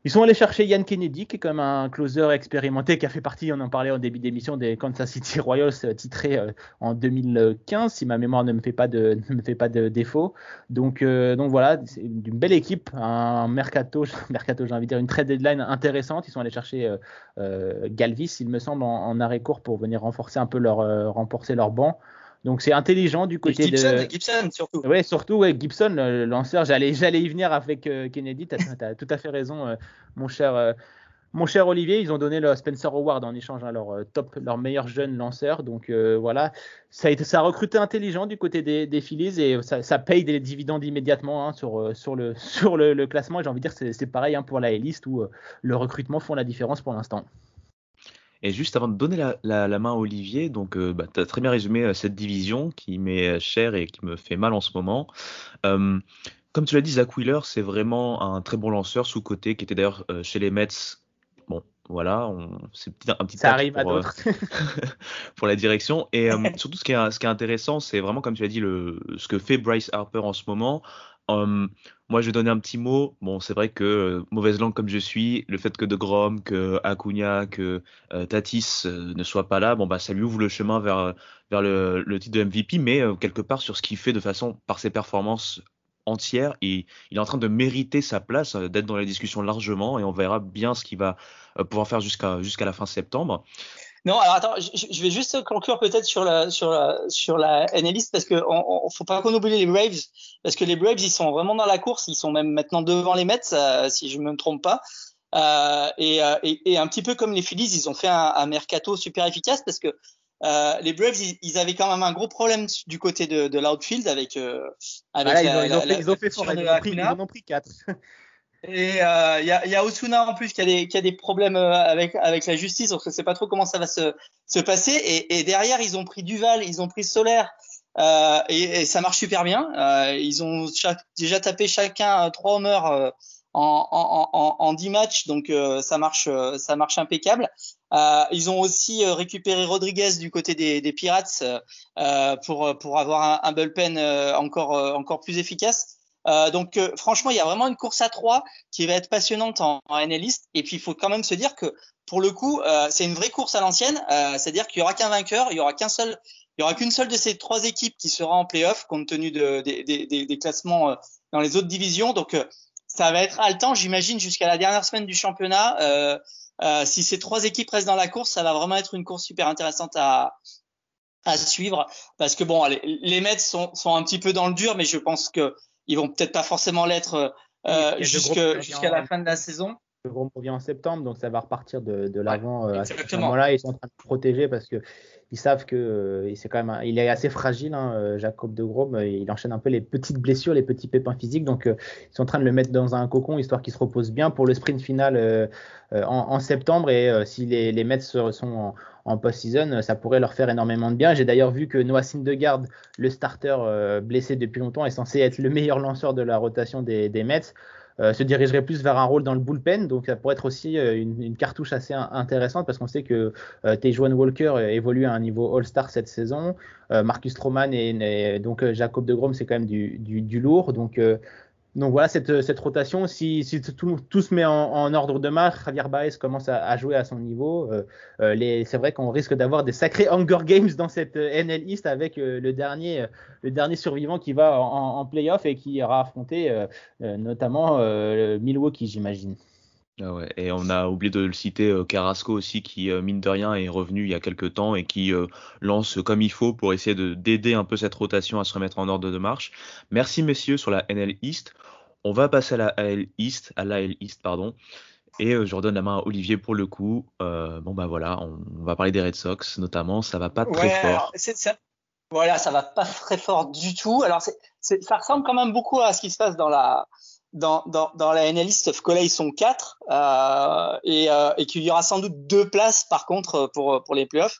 Ils sont allés chercher Yann Kennedy, qui est comme un closer expérimenté, qui a fait partie, on en parlait au début d'émission, des Kansas City Royals euh, titrés euh, en 2015, si ma mémoire ne me fait pas de, ne me fait pas de défaut. Donc, euh, donc voilà, c'est une belle équipe, un mercato, mercato j'ai envie de dire, une trade deadline intéressante. Ils sont allés chercher euh, Galvis, il me semble, en, en, arrêt court pour venir renforcer un peu leur, renforcer leur banc. Donc c'est intelligent du côté Gibson, de Gibson surtout. Ouais, surtout ouais, Gibson le lanceur, j'allais j'allais y venir avec euh, Kennedy, tu as, tout à fait raison euh, mon cher euh, mon cher Olivier, ils ont donné le Spencer Award en échange à leur top leur meilleur jeune lanceur. Donc voilà, ça a été ça a recruté intelligent du côté des, des Phillies et ça, ça, paye des dividendes immédiatement hein, sur sur le sur le, le classement, j'ai envie de dire c'est pareil hein, pour la liste où le recrutement font la différence pour l'instant. Et juste avant de donner la, main à Olivier, donc euh, bah, tu as très bien résumé euh, cette division qui m'est chère et qui me fait mal en ce moment. Euh, comme tu l'as dit, Zach Wheeler, c'est vraiment un très bon lanceur sous-côté qui était d'ailleurs chez les Mets. Bon, voilà, c'est un petit Ça arrive pour, à d'autres. pour la direction. Et surtout, ce qui est, ce qui est intéressant, c'est vraiment, comme tu l'as dit, le, ce que fait Bryce Harper en ce moment. Moi, je vais donner un petit mot. Bon, c'est vrai que euh, mauvaise langue comme je suis, le fait que De Grom, que Acuna, que euh, Tatis euh, ne soient pas là, bon bah ça lui ouvre le chemin vers vers le, titre de MVP, mais quelque part sur ce qu'il fait de façon par ses performances entières, il est en train de mériter sa place, d'être dans la discussion largement, et on verra bien ce qu'il va pouvoir faire jusqu'à jusqu'à la fin septembre. Non, alors attends, je, vais juste conclure peut-être sur la sur la sur la NListe parce que on, faut pas qu'on oublie les Braves parce que les Braves ils sont vraiment dans la course, ils sont même maintenant devant les Mets euh, si je me trompe pas. Euh, et, euh, et, et, un petit peu comme les Phillies, ils ont fait un, un mercato super efficace parce que euh, les Braves, ils, ils, avaient quand même un gros problème du côté de, de l'outfield avec, euh, avec ah, la, ils, ont, ils, ont, fait fort, ils, ont pris, ils en ont pris quatre. Et il euh, y, y, a, Osuna en plus qui a des, qui a des problèmes euh, avec, avec la justice, donc je ne sais pas trop comment ça va se, se passer. Et, et, derrière, ils ont pris Duval, ils ont pris Solaire, euh, et, et, ça marche super bien. Euh, ils ont déjà tapé chacun trois homers en, en, en 10 matchs, donc ça marche, ça marche impeccable. ils ont aussi récupéré Rodriguez du côté des, des Pirates pour pour avoir un, un bullpen encore encore plus efficace. Euh, donc franchement, il y a vraiment une course à trois qui va être passionnante en, en NL East. Et puis il faut quand même se dire que pour le coup, euh, c'est une vraie course à l'ancienne. Euh, C'est-à-dire qu'il y aura qu'un vainqueur, il y aura qu'un seul, il y aura qu'une seule de ces trois équipes qui sera en playoff compte tenu de, des, des, des classements dans les autres divisions. Donc ça va être haletant, j'imagine, jusqu'à la dernière semaine du championnat. Euh, euh, si ces trois équipes restent dans la course, ça va vraiment être une course super intéressante à, à suivre. Parce que bon, les, les Mets sont, sont un petit peu dans le dur, mais je pense que ils vont peut-être pas forcément l'être euh, jusqu'à la fin de la saison. Le groupe revient en septembre, donc ça va repartir de, de l'avant ouais, euh, à ce moment-là. Ils sont en train de protéger parce que ils savent que euh, c'est il est assez fragile, hein, euh, Jacob de Grom. Il enchaîne un peu les petites blessures, les petits pépins physiques. Donc ils sont en train de le mettre dans un cocon histoire qu'il se repose bien pour le sprint final en, en, septembre. Et si les, Mets sont en, en post-season, ça pourrait leur faire énormément de bien. J'ai d'ailleurs vu que Noah Syndergaard, le starter blessé depuis longtemps, est censé être le meilleur lanceur de la rotation des Mets. Euh, se dirigerait plus vers un rôle dans le bullpen. Donc ça pourrait être aussi euh, une, cartouche assez intéressante parce qu'on sait que euh, Tejuan Walker évolue à un niveau All-Star cette saison. Marcus Stroman et, et donc Jacob de Grom, c'est quand même du, du, du lourd. Donc donc voilà, cette, cette rotation, si, si tout, se met en, ordre de marche, Javier Baez commence à, jouer à son niveau. Euh, euh, c'est vrai qu'on risque d'avoir des sacrés Hunger Games dans cette euh, NL East avec euh, le, dernier, le dernier survivant qui va en, en playoff et qui aura affronté notamment Milwaukee, j'imagine. Ah ouais, et on a oublié de le citer, Carrasco aussi, qui mine de rien est revenu il y a quelques temps et qui lance comme il faut pour essayer de d'aider un peu cette rotation à se remettre en ordre de marche. Merci messieurs sur la NL East. On va passer à la AL East, à l'AL East, pardon. Et je redonne la main à Olivier pour le coup. Euh, bon bah voilà, on, on, va parler des Red Sox notamment. Ça va pas très ouais, fort. Ça, voilà, ça va pas très fort du tout. Alors ça ressemble quand même beaucoup à ce qui se passe dans la dans, dans, dans la NL East, sauf que là ils sont quatre euh, et, euh, et qu'il y aura sans doute deux places par contre pour pour les playoffs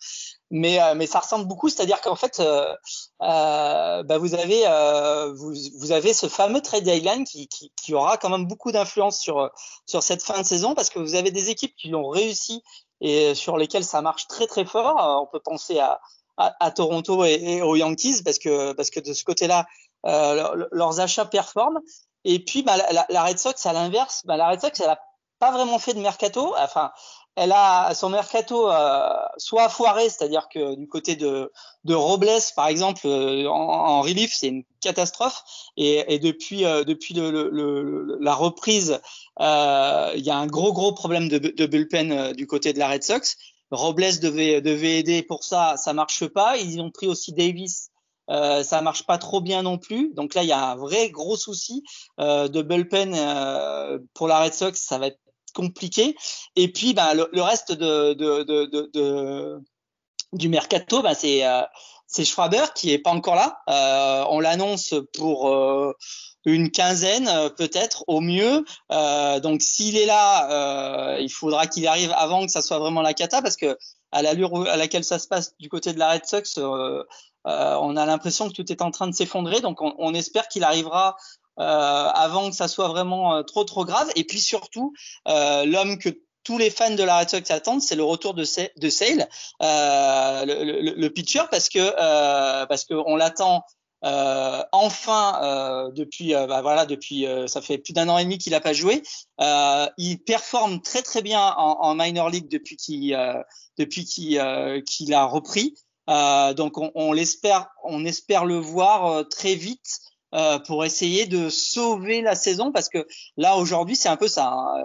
mais euh, mais ça ressemble beaucoup, c'est-à-dire qu'en fait, euh, euh, bah vous avez euh, vous, vous avez ce fameux trade deadline qui, qui, qui aura quand même beaucoup d'influence sur sur cette fin de saison parce que vous avez des équipes qui l'ont réussi et sur lesquelles ça marche très très fort. On peut penser à à, à Toronto et, et, aux Yankees parce que parce que de ce côté-là, euh, leurs achats performent. Et puis bah, la, Red Sox à l'inverse, bah, la Red Sox elle a pas vraiment fait de mercato. Enfin, elle a son mercato euh, soit foiré, c'est-à-dire que du côté de, de Robles, par exemple, euh, en, en, relief, c'est une catastrophe. Et, et depuis, euh, depuis le, le, le, la reprise, euh, il y a un gros, gros problème de, de bullpen euh, du côté de la Red Sox. Robles devait, devait aider pour ça, ça marche pas. Ils ont pris aussi Davis. Euh, ça marche pas trop bien non plus. Donc là, il y a un vrai gros souci euh, de bullpen euh, pour la Red Sox. Ça va être compliqué. Et puis, ben, le, le reste de, de, de, de, du mercato, ben, c'est euh, c'est Schwaber qui est pas encore là. Euh, on l'annonce pour euh, une quinzaine peut-être au mieux. Euh, donc s'il est là, euh, il faudra qu'il arrive avant que ça soit vraiment la cata parce que à l'allure à laquelle ça se passe du côté de la Red Sox, euh, on a l'impression que tout est en train de s'effondrer. Donc on, on espère qu'il arrivera euh, avant que ça soit vraiment euh, trop trop grave. Et puis surtout, euh, l'homme que tous les fans de la Red Sox attendent, c'est le retour de, de Sale, euh, le, le, le, pitcher, parce que euh, parce que on l'attend euh, enfin euh, depuis bah voilà depuis ça fait plus d'un an et demi qu'il n'a pas joué. il performe très très bien en, en minor league depuis qu'il depuis qu'il qu'il a repris. Donc on, on l'espère on espère le voir très vite euh, pour essayer de sauver la saison parce que là aujourd'hui c'est un peu ça hein,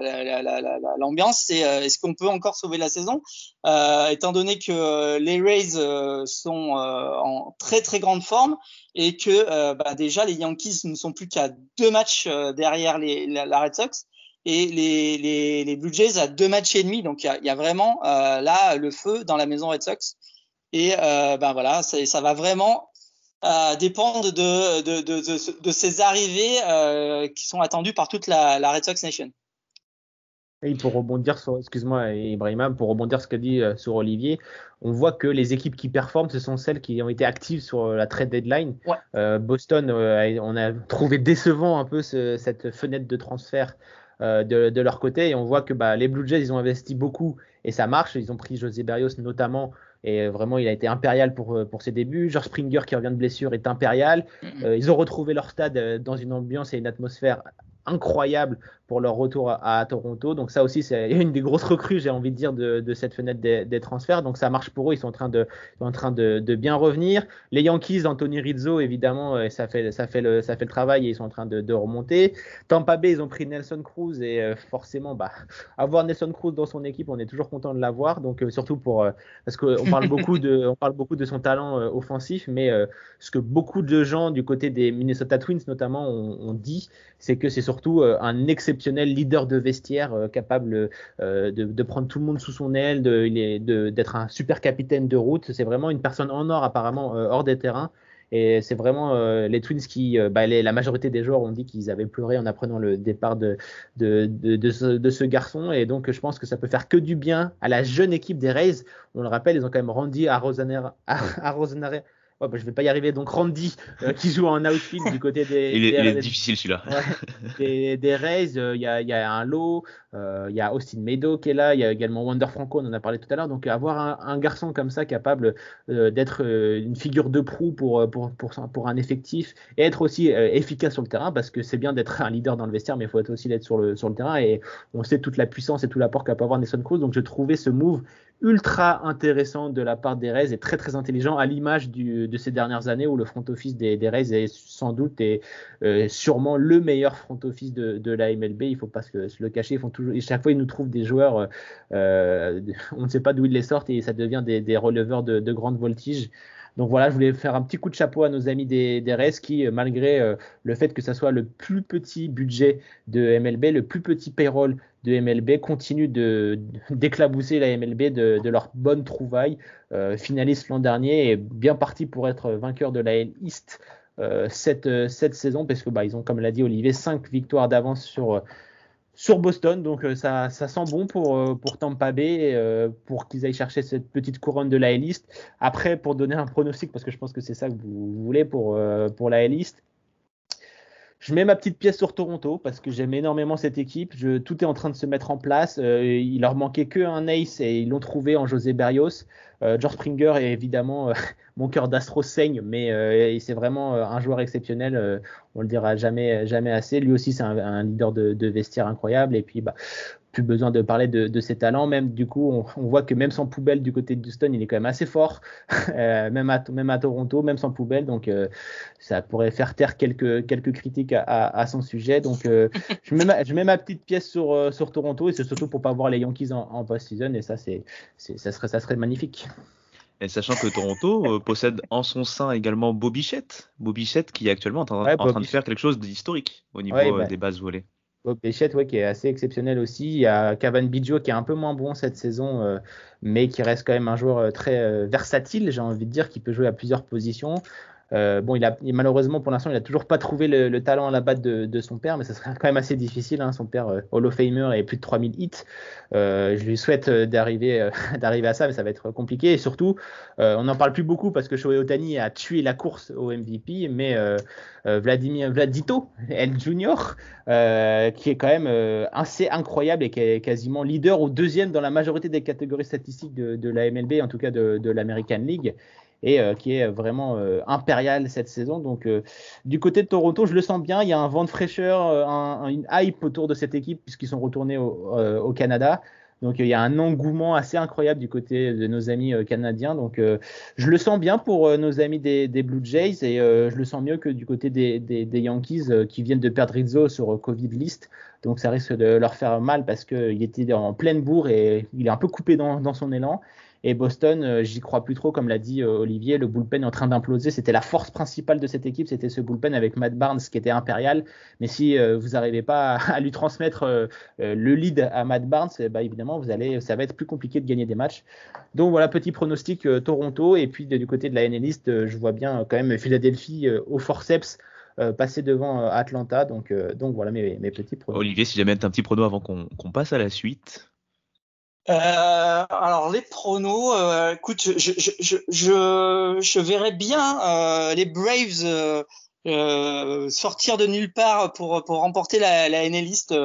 l'ambiance c'est euh, est-ce qu'on peut encore sauver la saison? Euh, étant donné que les Rays euh, sont euh, en très très grande forme et que bah, déjà les Yankees ne sont plus qu'à deux matchs derrière les, la, la, Red Sox et les, les, les, Blue Jays à deux matchs et demi. Donc il y y a, vraiment là le feu dans la maison Red Sox et ben voilà ça va vraiment euh, dépendent de, de, de, ces arrivées euh, qui sont attendues par toute la, la Red Sox Nation. Et pour rebondir sur, excuse-moi Ibrahima, pour rebondir ce qu'a dit euh, sur Olivier, on voit que les équipes qui performent, ce sont celles qui ont été actives sur la trade deadline. Ouais. Euh, Boston, euh, on a trouvé décevant un peu ce, cette fenêtre de transfert de, de, leur côté. Et on voit que bah, les Blue Jays, ils ont investi beaucoup et ça marche. Ils ont pris José Berrios notamment. Et vraiment, il a été impérial pour, pour ses débuts. George Springer, qui revient de blessure, est impérial. ils ont retrouvé leur stade dans une ambiance et une atmosphère incroyable pour leur retour à, Toronto. Donc ça aussi, c'est une des grosses recrues, j'ai envie de dire, de, cette fenêtre des, transferts. Donc ça marche pour eux, ils sont en train de, en train de, bien revenir. Les Yankees, Anthony Rizzo, évidemment, euh, ça fait, ça fait, le, ça fait le travail et ils sont en train de, remonter. Tampa Bay, ils ont pris Nelson Cruz et euh, forcément, bah, avoir Nelson Cruz dans son équipe, on est toujours content de l'avoir. Donc euh, surtout pour, parce qu'on parle beaucoup de, on parle beaucoup de son talent offensif, mais ce que beaucoup de gens du côté des Minnesota Twins notamment ont dit, c'est que c'est surtout un exceptionnel leader de vestiaire euh, capable euh, de, prendre tout le monde sous son aile, d'être un super capitaine de route. C'est vraiment une personne en or apparemment euh, hors des terrains. Et c'est vraiment les Twins qui, bah, la majorité des joueurs ont dit qu'ils avaient pleuré en apprenant le départ de, de, ce, garçon. Et donc, je pense que ça peut faire que du bien à la jeune équipe des Rays. On le rappelle, ils ont quand même rendu à Rosanera, je bah, je vais pas y arriver. Donc Randy euh, qui joue en outfield du côté des. Il est, difficile celui-là. des, des, Rays, euh, il y, a, y, a, un lot, euh, il y a Austin Meadow qui est là, il y a également Wander Franco, on en a parlé tout à l'heure. Donc avoir un, un, garçon comme ça capable d'être une figure de proue pour, pour, pour, pour, un effectif et être aussi efficace sur le terrain parce que c'est bien d'être un leader dans le vestiaire, mais il faut être aussi l'être sur le, sur le terrain et on sait toute la puissance et tout l'apport qu'a pu avoir Nelson Cruz. Donc je trouvais ce move ultra intéressant de la part des Rays et très très intelligent à l'image de ces dernières années où le front office des, des Rays est sans doute et euh, sûrement le meilleur front office de, la MLB. Il faut pas se, le cacher. Chaque fois ils nous trouvent des joueurs, euh, on ne sait pas d'où ils les sortent et ça devient des, des releveurs de, de grande voltige. Donc voilà, je voulais faire un petit coup de chapeau à nos amis des, RES qui, euh, malgré euh, le fait que ça soit le plus petit budget de MLB, le plus petit payroll de MLB, continuent d'éclabousser la MLB de, leur bonne trouvaille. Euh, finaliste l'an dernier et bien parti pour être vainqueur de la L East cette, cette saison parce que bah, ils ont, comme l'a dit Olivier, 5 victoires d'avance sur sur Boston. Donc euh, ça, ça, sent bon pour, euh, pour Tampa Bay, euh, pour qu'ils aillent chercher cette petite couronne de la L-List. Après, pour donner un pronostic, parce que je pense que c'est ça que vous, voulez pour, pour la L-List, je mets ma petite pièce sur Toronto parce que j'aime énormément cette équipe. Tout est en train de se mettre en place. il leur manquait que un ace et ils l'ont trouvé en José Berrios. George Springer est évidemment mon cœur d'astro saigne, mais euh, c'est vraiment euh, un joueur exceptionnel. Euh, on le dira jamais, jamais assez. Lui aussi, c'est un, leader de, vestiaire incroyable. Et puis, bah, plus besoin de parler de, ses talents. Même du coup, on, voit que même sans poubelle du côté de Houston, il est quand même assez fort, même, à, même à Toronto, même sans poubelle. Donc, ça pourrait faire taire quelques, quelques critiques à, son sujet. Donc, je, mets ma, je mets ma petite pièce sur, sur Toronto et c'est surtout pour pas voir les Yankees en, en post-season. Et ça, c'est, ça, serait, ça serait magnifique. Et sachant que Toronto euh, possède en son sein également Bobichette, Bobichette qui est actuellement en, train, de faire quelque chose d'historique au niveau euh, bah, des bases volées. Bobichette, ouais, qui est assez exceptionnel aussi. Il y a Cavan Biggio qui est un peu moins bon cette saison, euh, mais qui reste quand même un joueur très versatile, j'ai envie de dire, qui peut jouer à plusieurs positions. Euh, bon, il a malheureusement pour l'instant, il a toujours pas trouvé le, talent à la batte de, son père, mais ça serait quand même assez difficile. Hein. Son père, euh, Hall of Famer, et plus de 3000 hits. Euh, je lui souhaite d'arriver d'arriver à ça, mais ça va être compliqué. Et surtout, on n'en parle plus beaucoup parce que Shohei Otani a tué la course au MVP, mais Vladimir Vladito, El Junior, qui est quand même assez incroyable et qui est quasiment leader ou deuxième dans la majorité des catégories statistiques de, la MLB, en tout cas de l'American League et euh, qui est vraiment euh, impérial cette saison. Donc euh, du côté de Toronto, je le sens bien. Il y a un vent de fraîcheur, un, une hype autour de cette équipe puisqu'ils sont retournés au, Canada. Donc il y a un engouement assez incroyable du côté de nos amis canadiens. Donc je le sens bien pour nos amis des, Blue Jays et je le sens mieux que du côté des, Yankees qui viennent de perdre Rizzo sur Covid list. Donc ça risque de leur faire mal parce qu'il était en pleine bourre et il est un peu coupé dans, dans son élan. Et Boston, euh, j'y crois plus trop, comme l'a dit euh, Olivier, le bullpen est en train d'imploser. C'était la force principale de cette équipe, c'était ce bullpen avec Matt Barnes qui était impérial. Mais si euh, vous n'arrivez pas à, lui transmettre le lead à Matt Barnes, bah, évidemment, vous allez, ça va être plus compliqué de gagner des matchs. Donc voilà, petit pronostic Toronto. Et puis du côté de la NL je vois bien quand même Philadelphie au forceps. passer devant Atlanta. Donc, donc voilà mes, mes petits pronos. Olivier, si jamais tu un petit prono avant qu'on passe à la suite. Euh, alors les pronos, euh, écoute, je, je, je, je, je verrais bien euh, les Braves euh, euh, sortir de nulle part pour, pour remporter la, la NL East.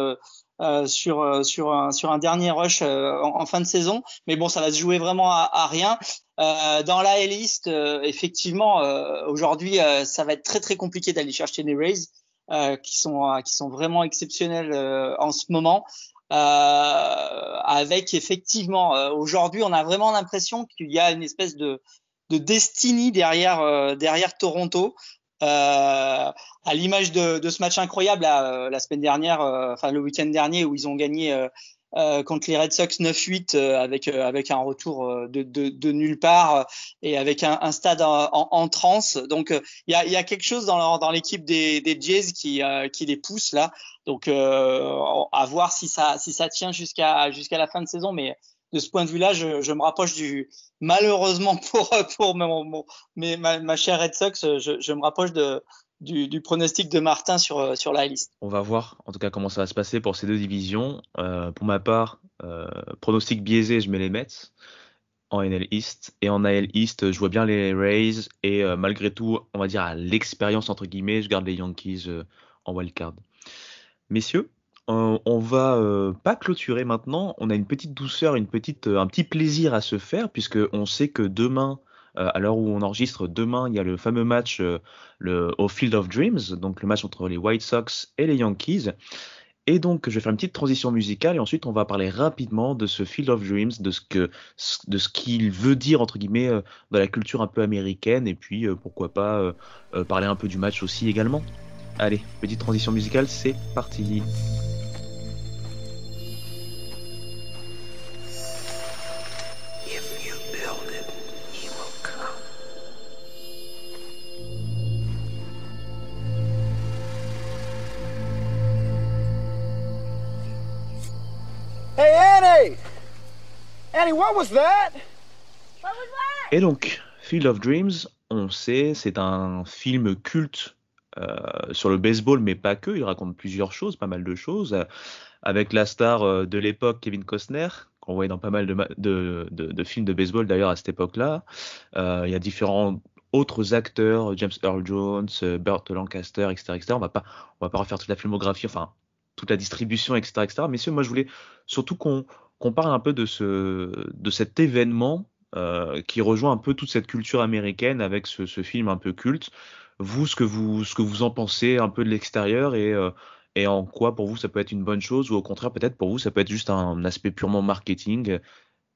sur sur un sur un dernier rush en, fin de saison. Mais bon, ça va se jouer vraiment à, à rien. dans la liste, effectivement, aujourd'hui, ça va être très très compliqué d'aller chercher des Rays. qui sont qui sont vraiment exceptionnels en ce moment. Euh, avec effectivement euh, aujourd'hui on a vraiment l'impression qu'il y a une espèce de de destiny derrière euh, derrière Toronto. À l'image de, de, ce match incroyable la, la semaine dernière enfin le week-end dernier où ils ont gagné euh, contre les Red Sox 9-8 euh, avec euh, avec un retour de, de, nulle part et avec un, stade en, en, transe. Donc il y a, quelque chose dans, dans l'équipe des, Jays qui qui les pousse là. Donc à voir si ça si ça tient jusqu'à jusqu'à la fin de saison, mais de ce point de vue-là, je, me rapproche du malheureusement pour pour mon, ma, chère Red Sox, je me rapproche de du, pronostic de Martin sur, euh, sur la liste. On va voir en tout cas comment ça va se passer pour ces deux divisions. Euh, pour ma part, euh, pronostic biaisé, je mets les Mets en NL East et en AL East, je vois bien les Rays et malgré tout, on va dire à l'expérience entre guillemets, je garde les Yankees en wildcard. Messieurs, on va pas clôturer maintenant. On a une petite douceur, une petite, un petit plaisir à se faire puisque on sait que demain à l'heure où on enregistre, demain, il y a le fameux match euh, au Field of Dreams, donc le match entre les White Sox et les Yankees. Et donc, je vais faire une petite transition musicale et ensuite on va parler rapidement de ce Field of Dreams, de ce que, de ce qu'il veut dire entre guillemets euh, dans la culture un peu américaine et puis pourquoi pas parler un peu du match aussi également. Allez, petite transition musicale, c'est parti. Et donc, Field of Dreams, on sait, c'est un film culte euh, sur le baseball, mais pas que. Il raconte plusieurs choses, pas mal de choses. avec la star euh, de l'époque, Kevin Costner, qu'on voyait dans pas mal de, films de baseball d'ailleurs à cette époque-là. Euh, il y a différents autres acteurs, James Earl Jones, Burt Lancaster, etc., etc. On va pas, on va pas refaire toute la filmographie, enfin toute la distribution, etc., etc. Messieurs, moi je voulais surtout qu'on qu'on parle un peu de, ce, de cet événement euh, qui rejoint un peu toute cette culture américaine avec ce, ce, film un peu culte. Vous, ce que vous, ce que vous en pensez un peu de l'extérieur et, euh, et en quoi pour vous ça peut être une bonne chose ou au contraire peut-être pour vous ça peut être juste un aspect purement marketing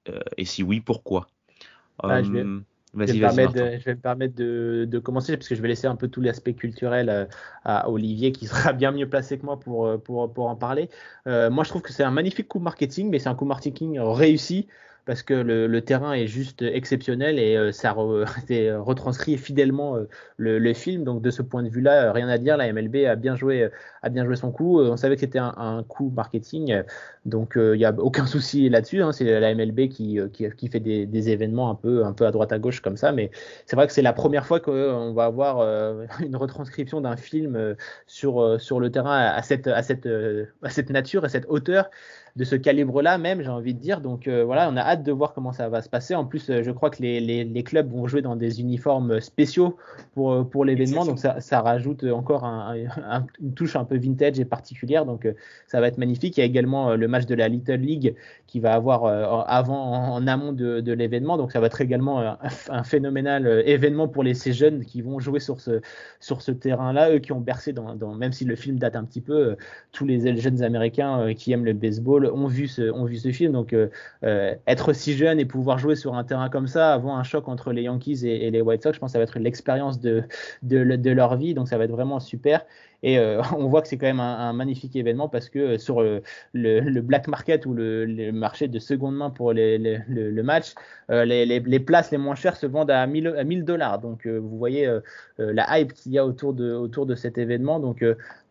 euh, et si oui, pourquoi? Ah, je, vais, me permettre de, de, commencer parce que je vais laisser un peu tout l'aspect culturel à Olivier qui sera bien mieux placé que moi pour, pour, pour en parler. moi, je trouve que c'est un magnifique coup marketing, mais c'est un coup marketing réussi parce que le, terrain est juste exceptionnel et euh, ça retranscrit fidèlement euh, le, film. Donc de ce point de vue-là, euh, rien à dire. La MLB a bien joué, a bien joué son coup. On savait que c'était un, coup marketing, donc il n'y a aucun souci là-dessus. Hein. C'est la MLB qui, fait des, événements un peu, à droite à gauche comme ça. Mais c'est vrai que c'est la première fois qu'on va avoir une retranscription d'un film sur, le terrain à cette, à cette, à cette nature, à cette hauteur de ce calibre-là même, j'ai envie de dire. Donc euh, voilà, on a hâte de voir comment ça va se passer. En plus, euh, je crois que les, les, les, clubs vont jouer dans des uniformes spéciaux pour, euh, pour l'événement, donc ça, ça, rajoute encore un, une touche un peu vintage et particulière. Donc ça va être magnifique. Il y a également le match de la Little League qui va avoir avant en, amont de, de l'événement, donc ça va être également un, phénoménal événement pour les ces jeunes qui vont jouer sur ce sur ce terrain-là, eux qui ont bercé dans, dans, même si le film date un petit peu, tous les jeunes américains qui aiment le baseball ont vu ce, ont vu ce film. Donc, euh, euh, être si jeune et pouvoir jouer sur un terrain comme ça, avant un choc entre les Yankees et, les White Sox, je pense que ça va être l'expérience de, de, de, leur vie. Donc, ça va être vraiment super. Et euh, on voit que c'est quand même un, magnifique événement parce que sur le, le, black market ou le, marché de seconde main pour les, le, match, les, les, places les moins chères se vendent à 1000 dollars. Donc, vous voyez la hype qu'il y a autour de, autour de cet événement. Donc,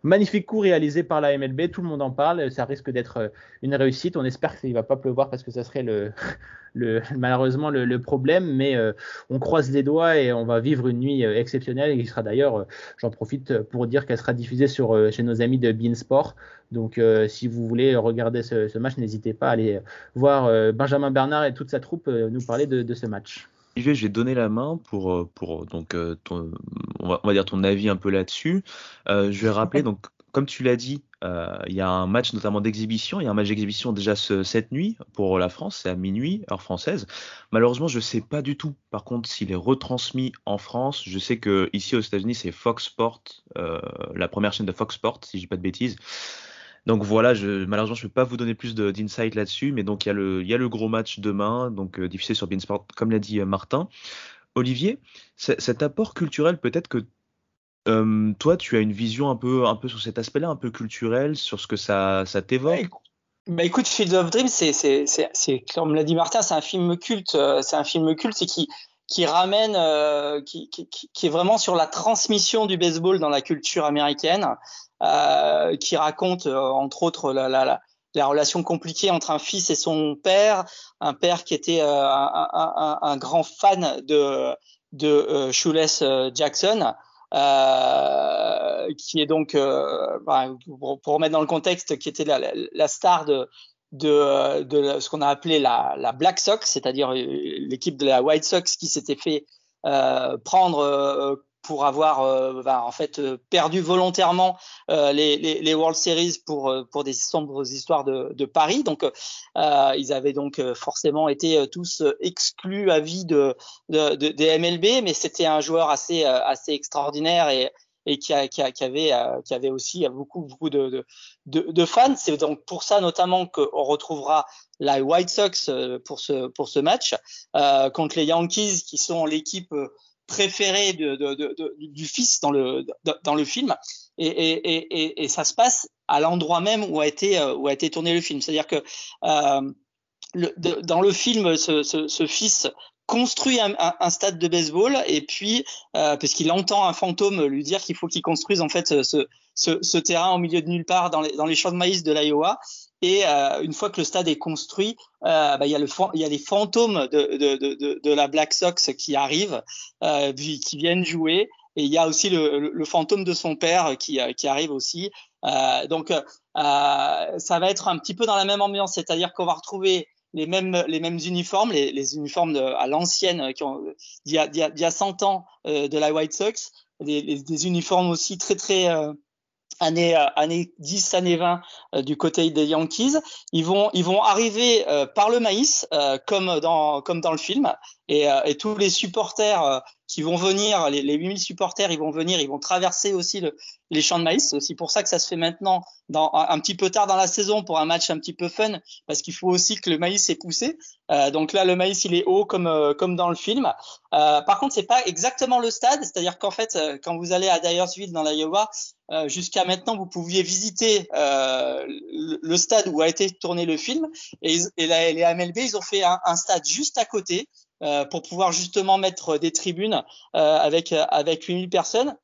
Magnifique coup réalisé par la MLB, tout le monde en parle, ça risque d'être euh, une réussite. On espère qu'il ne va pas pleuvoir parce que ça serait le, le malheureusement le, problème, mais euh, on croise les doigts et on va vivre une nuit euh, exceptionnelle et qui sera d'ailleurs, j'en profite pour dire qu'elle sera diffusée sur, chez nos amis de Beansport. Donc si vous voulez regarder ce, match, n'hésitez pas à aller voir Benjamin Bernard et toute sa troupe nous parler de ce match. Olivier, je vais donner la main pour, euh, pour donc, euh, ton, on, va, dire ton avis un peu là-dessus. Euh, je vais rappeler, donc, comme tu l'as dit, Euh, il y a un match notamment d'exhibition, il y a un match d'exhibition déjà ce, cette nuit pour la France, c'est à minuit, heure française. Malheureusement, je ne sais pas du tout, par contre, s'il est retransmis en France. Je sais que ici aux États-Unis, c'est Fox Sport, euh, la première chaîne de Fox Sport, si je dis pas de bêtises. Donc voilà, je, malheureusement, je ne peux pas vous donner plus d'insight là-dessus, mais donc il y, a le, gros match demain, donc euh, diffusé sur Beansport, comme l'a dit euh, Martin. Olivier, cet apport culturel, peut-être que euh, toi, tu as une vision un peu, un peu sur cet aspect-là, un peu culturel, sur ce que ça, ça t'évoque? Bah écoute, Field of Dreams, c'est, c'est, c'est, comme l'a dit Martin, c'est un film culte, c'est un film culte, c'est qui, qui ramène, qui, qui, qui, est vraiment sur la transmission du baseball dans la culture américaine. Euh, qui raconte euh, entre autres la, la, la, la, relation compliquée entre un fils et son père, un père qui était euh, un, un, un, grand fan de, de euh, Shoeless Jackson. Euh, qui est donc, euh, bah, pour, remettre dans le contexte, qui était la, star de, de, de, ce qu'on a appelé la, la Black Sox, c'est-à-dire l'équipe de la White Sox qui s'était fait euh, prendre pour avoir euh, bah, en fait euh, perdu volontairement euh, les, les, les, World Series pour pour des sombres histoires de, de Paris. Donc ils avaient donc forcément été tous exclus à vie de, de, de des MLB, mais c'était un joueur assez assez extraordinaire et et qui, a, qui, a, qui, avait, qui avait aussi beaucoup, beaucoup de, de, de fans. C'est donc pour ça notamment qu'on retrouvera la White Sox pour ce, pour ce match euh, contre les Yankees, qui sont l'équipe préféré du fils dans le, dans le film. Et, et, ça se passe à l'endroit même où a été, euh, où a été tourné le film. C'est-à-dire que euh, dans le film, ce, fils construit un, stade de baseball et puis euh, parce entend un fantôme lui dire qu'il faut qu'il construise en fait ce, ce, terrain au milieu de nulle part dans dans les champs de maïs de l'Iowa et euh, une fois que le stade est construit, euh, bah, il, y a le, il y a les fantômes de, de, de, de la Black Sox qui arrivent, euh, qui viennent jouer. Et il y a aussi le, le, fantôme de son père qui, euh, qui arrive aussi. Euh, donc, euh, ça va être un petit peu dans la même ambiance, c'est-à-dire qu'on va retrouver les mêmes, les mêmes uniformes, les, les uniformes à l'ancienne, d'il y, y, y a 100 ans de la White Sox, des uniformes aussi très très années, euh, années 10, années 20 euh, du côté des Yankees. Ils vont, ils vont arriver euh, par le maïs, comme, dans, comme dans le film, et, et tous les supporters qui vont venir, les, les 8000 supporters, ils vont venir, ils vont traverser aussi le, les champs de maïs. C'est aussi pour ça que ça se fait maintenant, dans, un, petit peu tard dans la saison, pour un match un petit peu fun, parce qu'il faut aussi que le maïs est poussé. Euh, donc là, le maïs, il est haut comme, euh, comme dans le film. Euh, par contre, c'est pas exactement le stade, c'est-à-dire qu'en fait, euh, quand vous allez à Dyersville dans l'Iowa, euh, jusqu'à maintenant, vous pouviez visiter le, le, stade où a été tourné le film, et, et les MLB, ils ont fait un stade juste à côté. Euh, pour pouvoir justement mettre des tribunes euh, avec avec 8000 personnes.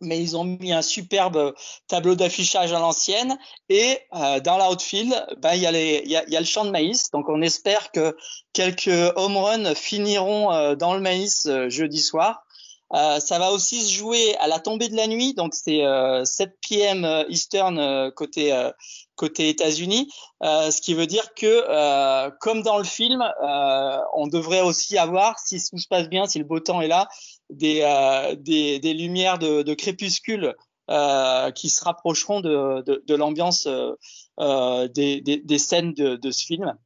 Mais ils ont mis un superbe tableau d'affichage à l'ancienne. Et euh, dans l'outfield, ben il y les il y a, y a, le champ de maïs, donc on espère que quelques home runs finiront euh, dans le maïs euh, jeudi soir. Euh, ça va aussi se jouer à la tombée de la nuit, donc c'est 7 p.m. Eastern côté États-Unis, euh, ce qui veut dire que, euh, comme dans le film, euh, on devrait aussi avoir, si tout se passe bien, si le beau temps est là, des, euh, lumières de, crépuscule euh, qui se rapprocheront de, l'ambiance euh, des, scènes de ce film.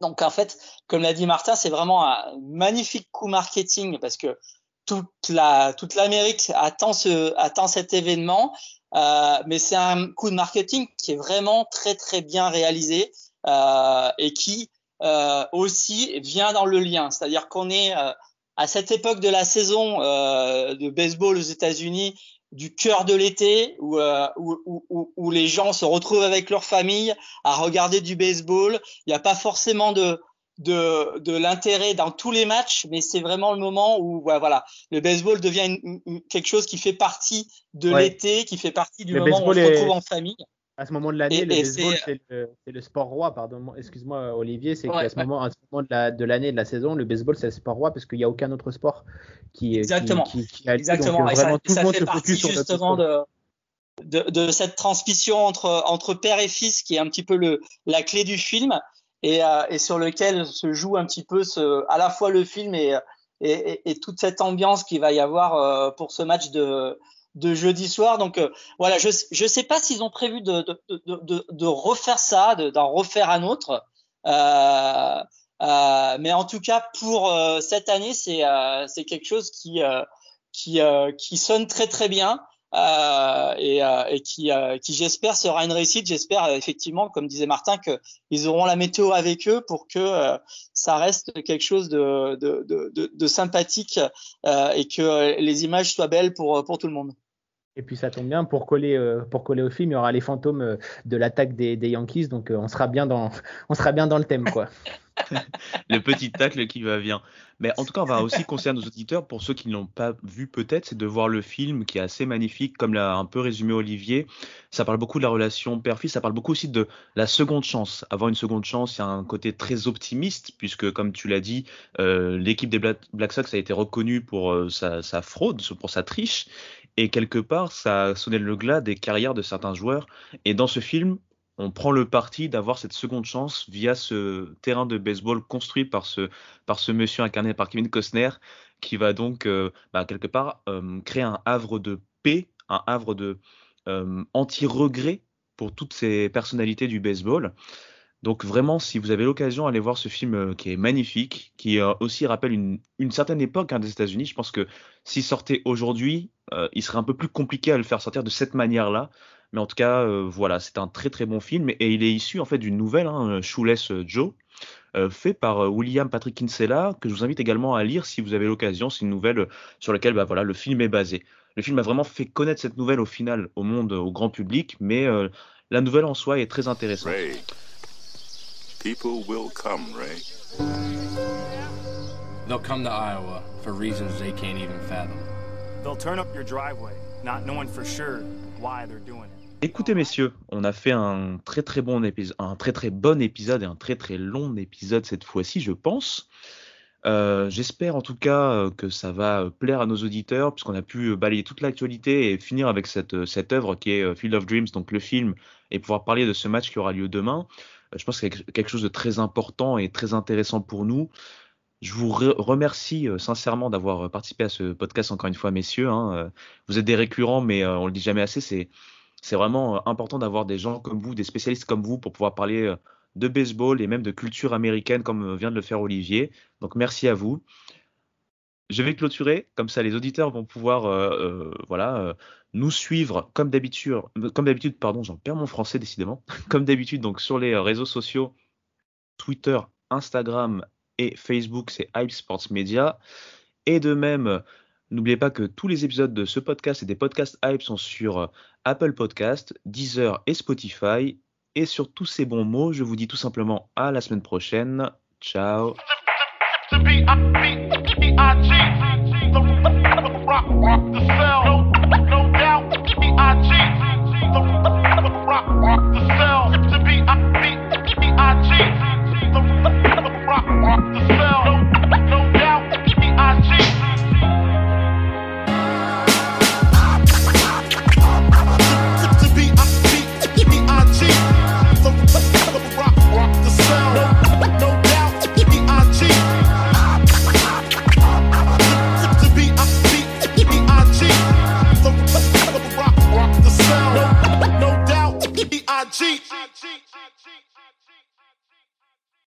Donc en fait, comme l'a dit Martin, c'est vraiment un magnifique coup marketing parce que toute la toute l'Amérique attend ce attend cet événement euh, mais c'est un coup de marketing qui est vraiment très très bien réalisé euh, et qui euh, aussi vient dans le lien. C'est-à-dire qu'on est, euh, à cette époque de la saison euh, de baseball aux États-Unis du cœur de l'été où, où, où, où, les gens se retrouvent avec leur famille à regarder du baseball. Il n'y a pas forcément de, de, de l'intérêt dans tous les matchs, mais c'est vraiment le moment où voilà, le baseball devient une, une, quelque chose qui fait partie de ouais. l'été, qui fait partie du le moment où on se retrouve en famille. À ce moment de l'année, le baseball, c'est le, le, sport roi. Pardon, excuse-moi Olivier, c'est ouais, qu'à ce moment, à ce moment de l'année, de, de, la saison, le baseball, c'est le sport roi parce qu'il n'y a aucun autre sport qui Exactement. Qui, qui, qui a Exactement. Donc, vraiment, ça, tout ça le monde fait partie justement de, de, de, cette transmission entre, entre père et fils qui est un petit peu le, la clé du film et, euh, et, sur lequel se joue un petit peu ce, à la fois le film et, et, et toute cette ambiance qu'il va y avoir euh, pour ce match de, de jeudi soir. Donc voilà, je je sais pas s'ils ont prévu de de, de, de, refaire ça, d'en refaire un autre. Euh, mais en tout cas pour cette année, c'est c'est quelque chose qui qui qui sonne très très bien. Euh, et, euh, et, qui, euh, qui j'espère sera une réussite. J'espère effectivement, comme disait Martin, qu'ils auront la météo avec eux pour que ça reste quelque chose de, de, de, de sympathique et que les images soient belles pour, pour tout le monde. Et puis ça tombe bien pour coller pour coller au film, il y aura les fantômes de l'attaque des, Yankees, donc on sera bien dans on sera bien dans le thème quoi. le petit tacle qui va bien. Mais en tout cas, on va aussi conseiller nos auditeurs, pour ceux qui ne l'ont pas vu peut-être, c'est de voir le film qui est assez magnifique, comme l'a un peu résumé Olivier. Ça parle beaucoup de la relation père-fils, ça parle beaucoup aussi de la seconde chance. Avoir une seconde chance, il y a un côté très optimiste, puisque comme tu l'as dit, euh, l'équipe des Black Sox a été reconnue pour euh, sa, fraude, pour sa triche. Et quelque part, ça a le glas des carrières de certains joueurs. Et dans ce film, on prend le parti d'avoir cette seconde chance via ce terrain de baseball construit par ce, par ce monsieur incarné par Kevin Costner, qui va donc, euh, bah, quelque part, euh, créer un havre de paix, un havre de euh, anti-regret pour toutes ces personnalités du baseball. Donc vraiment, si vous avez l'occasion, allez voir ce film qui est magnifique, qui aussi rappelle une, certaine époque hein, des États-Unis. Je pense que s'il sortait aujourd'hui, il serait un peu plus compliqué à le faire sortir de cette manière-là. Mais en tout cas, euh, voilà, c'est un très très bon film et il est issu en fait d'une nouvelle, hein, Shoeless Joe, euh, fait par euh, William Patrick Kinsella, que je vous invite également à lire si vous avez l'occasion. C'est une nouvelle sur laquelle bah, voilà, le film est basé. Le film a vraiment fait connaître cette nouvelle au final au monde, au grand public, mais la nouvelle en soi est très intéressante. People will come, Ray. They'll come to Iowa for reasons they can't even fathom. They'll turn up your driveway, not knowing for sure why they're doing it. Écoutez messieurs, on a fait un très très bon épisode, un très très bon épisode et un très très long épisode cette fois-ci, je pense. Euh, j'espère en tout cas euh, que ça va plaire à nos auditeurs, puisqu'on a pu balayer toute l'actualité et finir avec cette, cette œuvre qui est euh, Field of Dreams, donc le film, et pouvoir parler de ce match qui aura lieu demain. Je pense que c'est quelque chose de très important et très intéressant pour nous. Je vous remercie sincèrement d'avoir participé à ce podcast encore une fois, messieurs. Hein. Vous êtes des récurrents, mais on le dit jamais assez. C'est vraiment euh, important d'avoir des gens comme vous, des spécialistes comme vous pour pouvoir parler euh, de baseball et même de culture américaine comme euh, vient de le faire Olivier. Donc merci à vous. Je vais clôturer, comme ça les auditeurs vont pouvoir voilà, nous suivre comme d'habitude, comme d'habitude, pardon, j'en perds mon français décidément, comme d'habitude donc sur les réseaux sociaux, Twitter, Instagram et Facebook, c'est Hype Sports Media. Et de même, N'oubliez pas que tous les épisodes de ce podcast et des podcasts Hype sont sur euh, Apple Podcast, Deezer et Spotify. Et sur tous ces bons mots, je vous dis tout simplement à la semaine prochaine. Ciao IG, the rock, the cell. cheat. I cheat.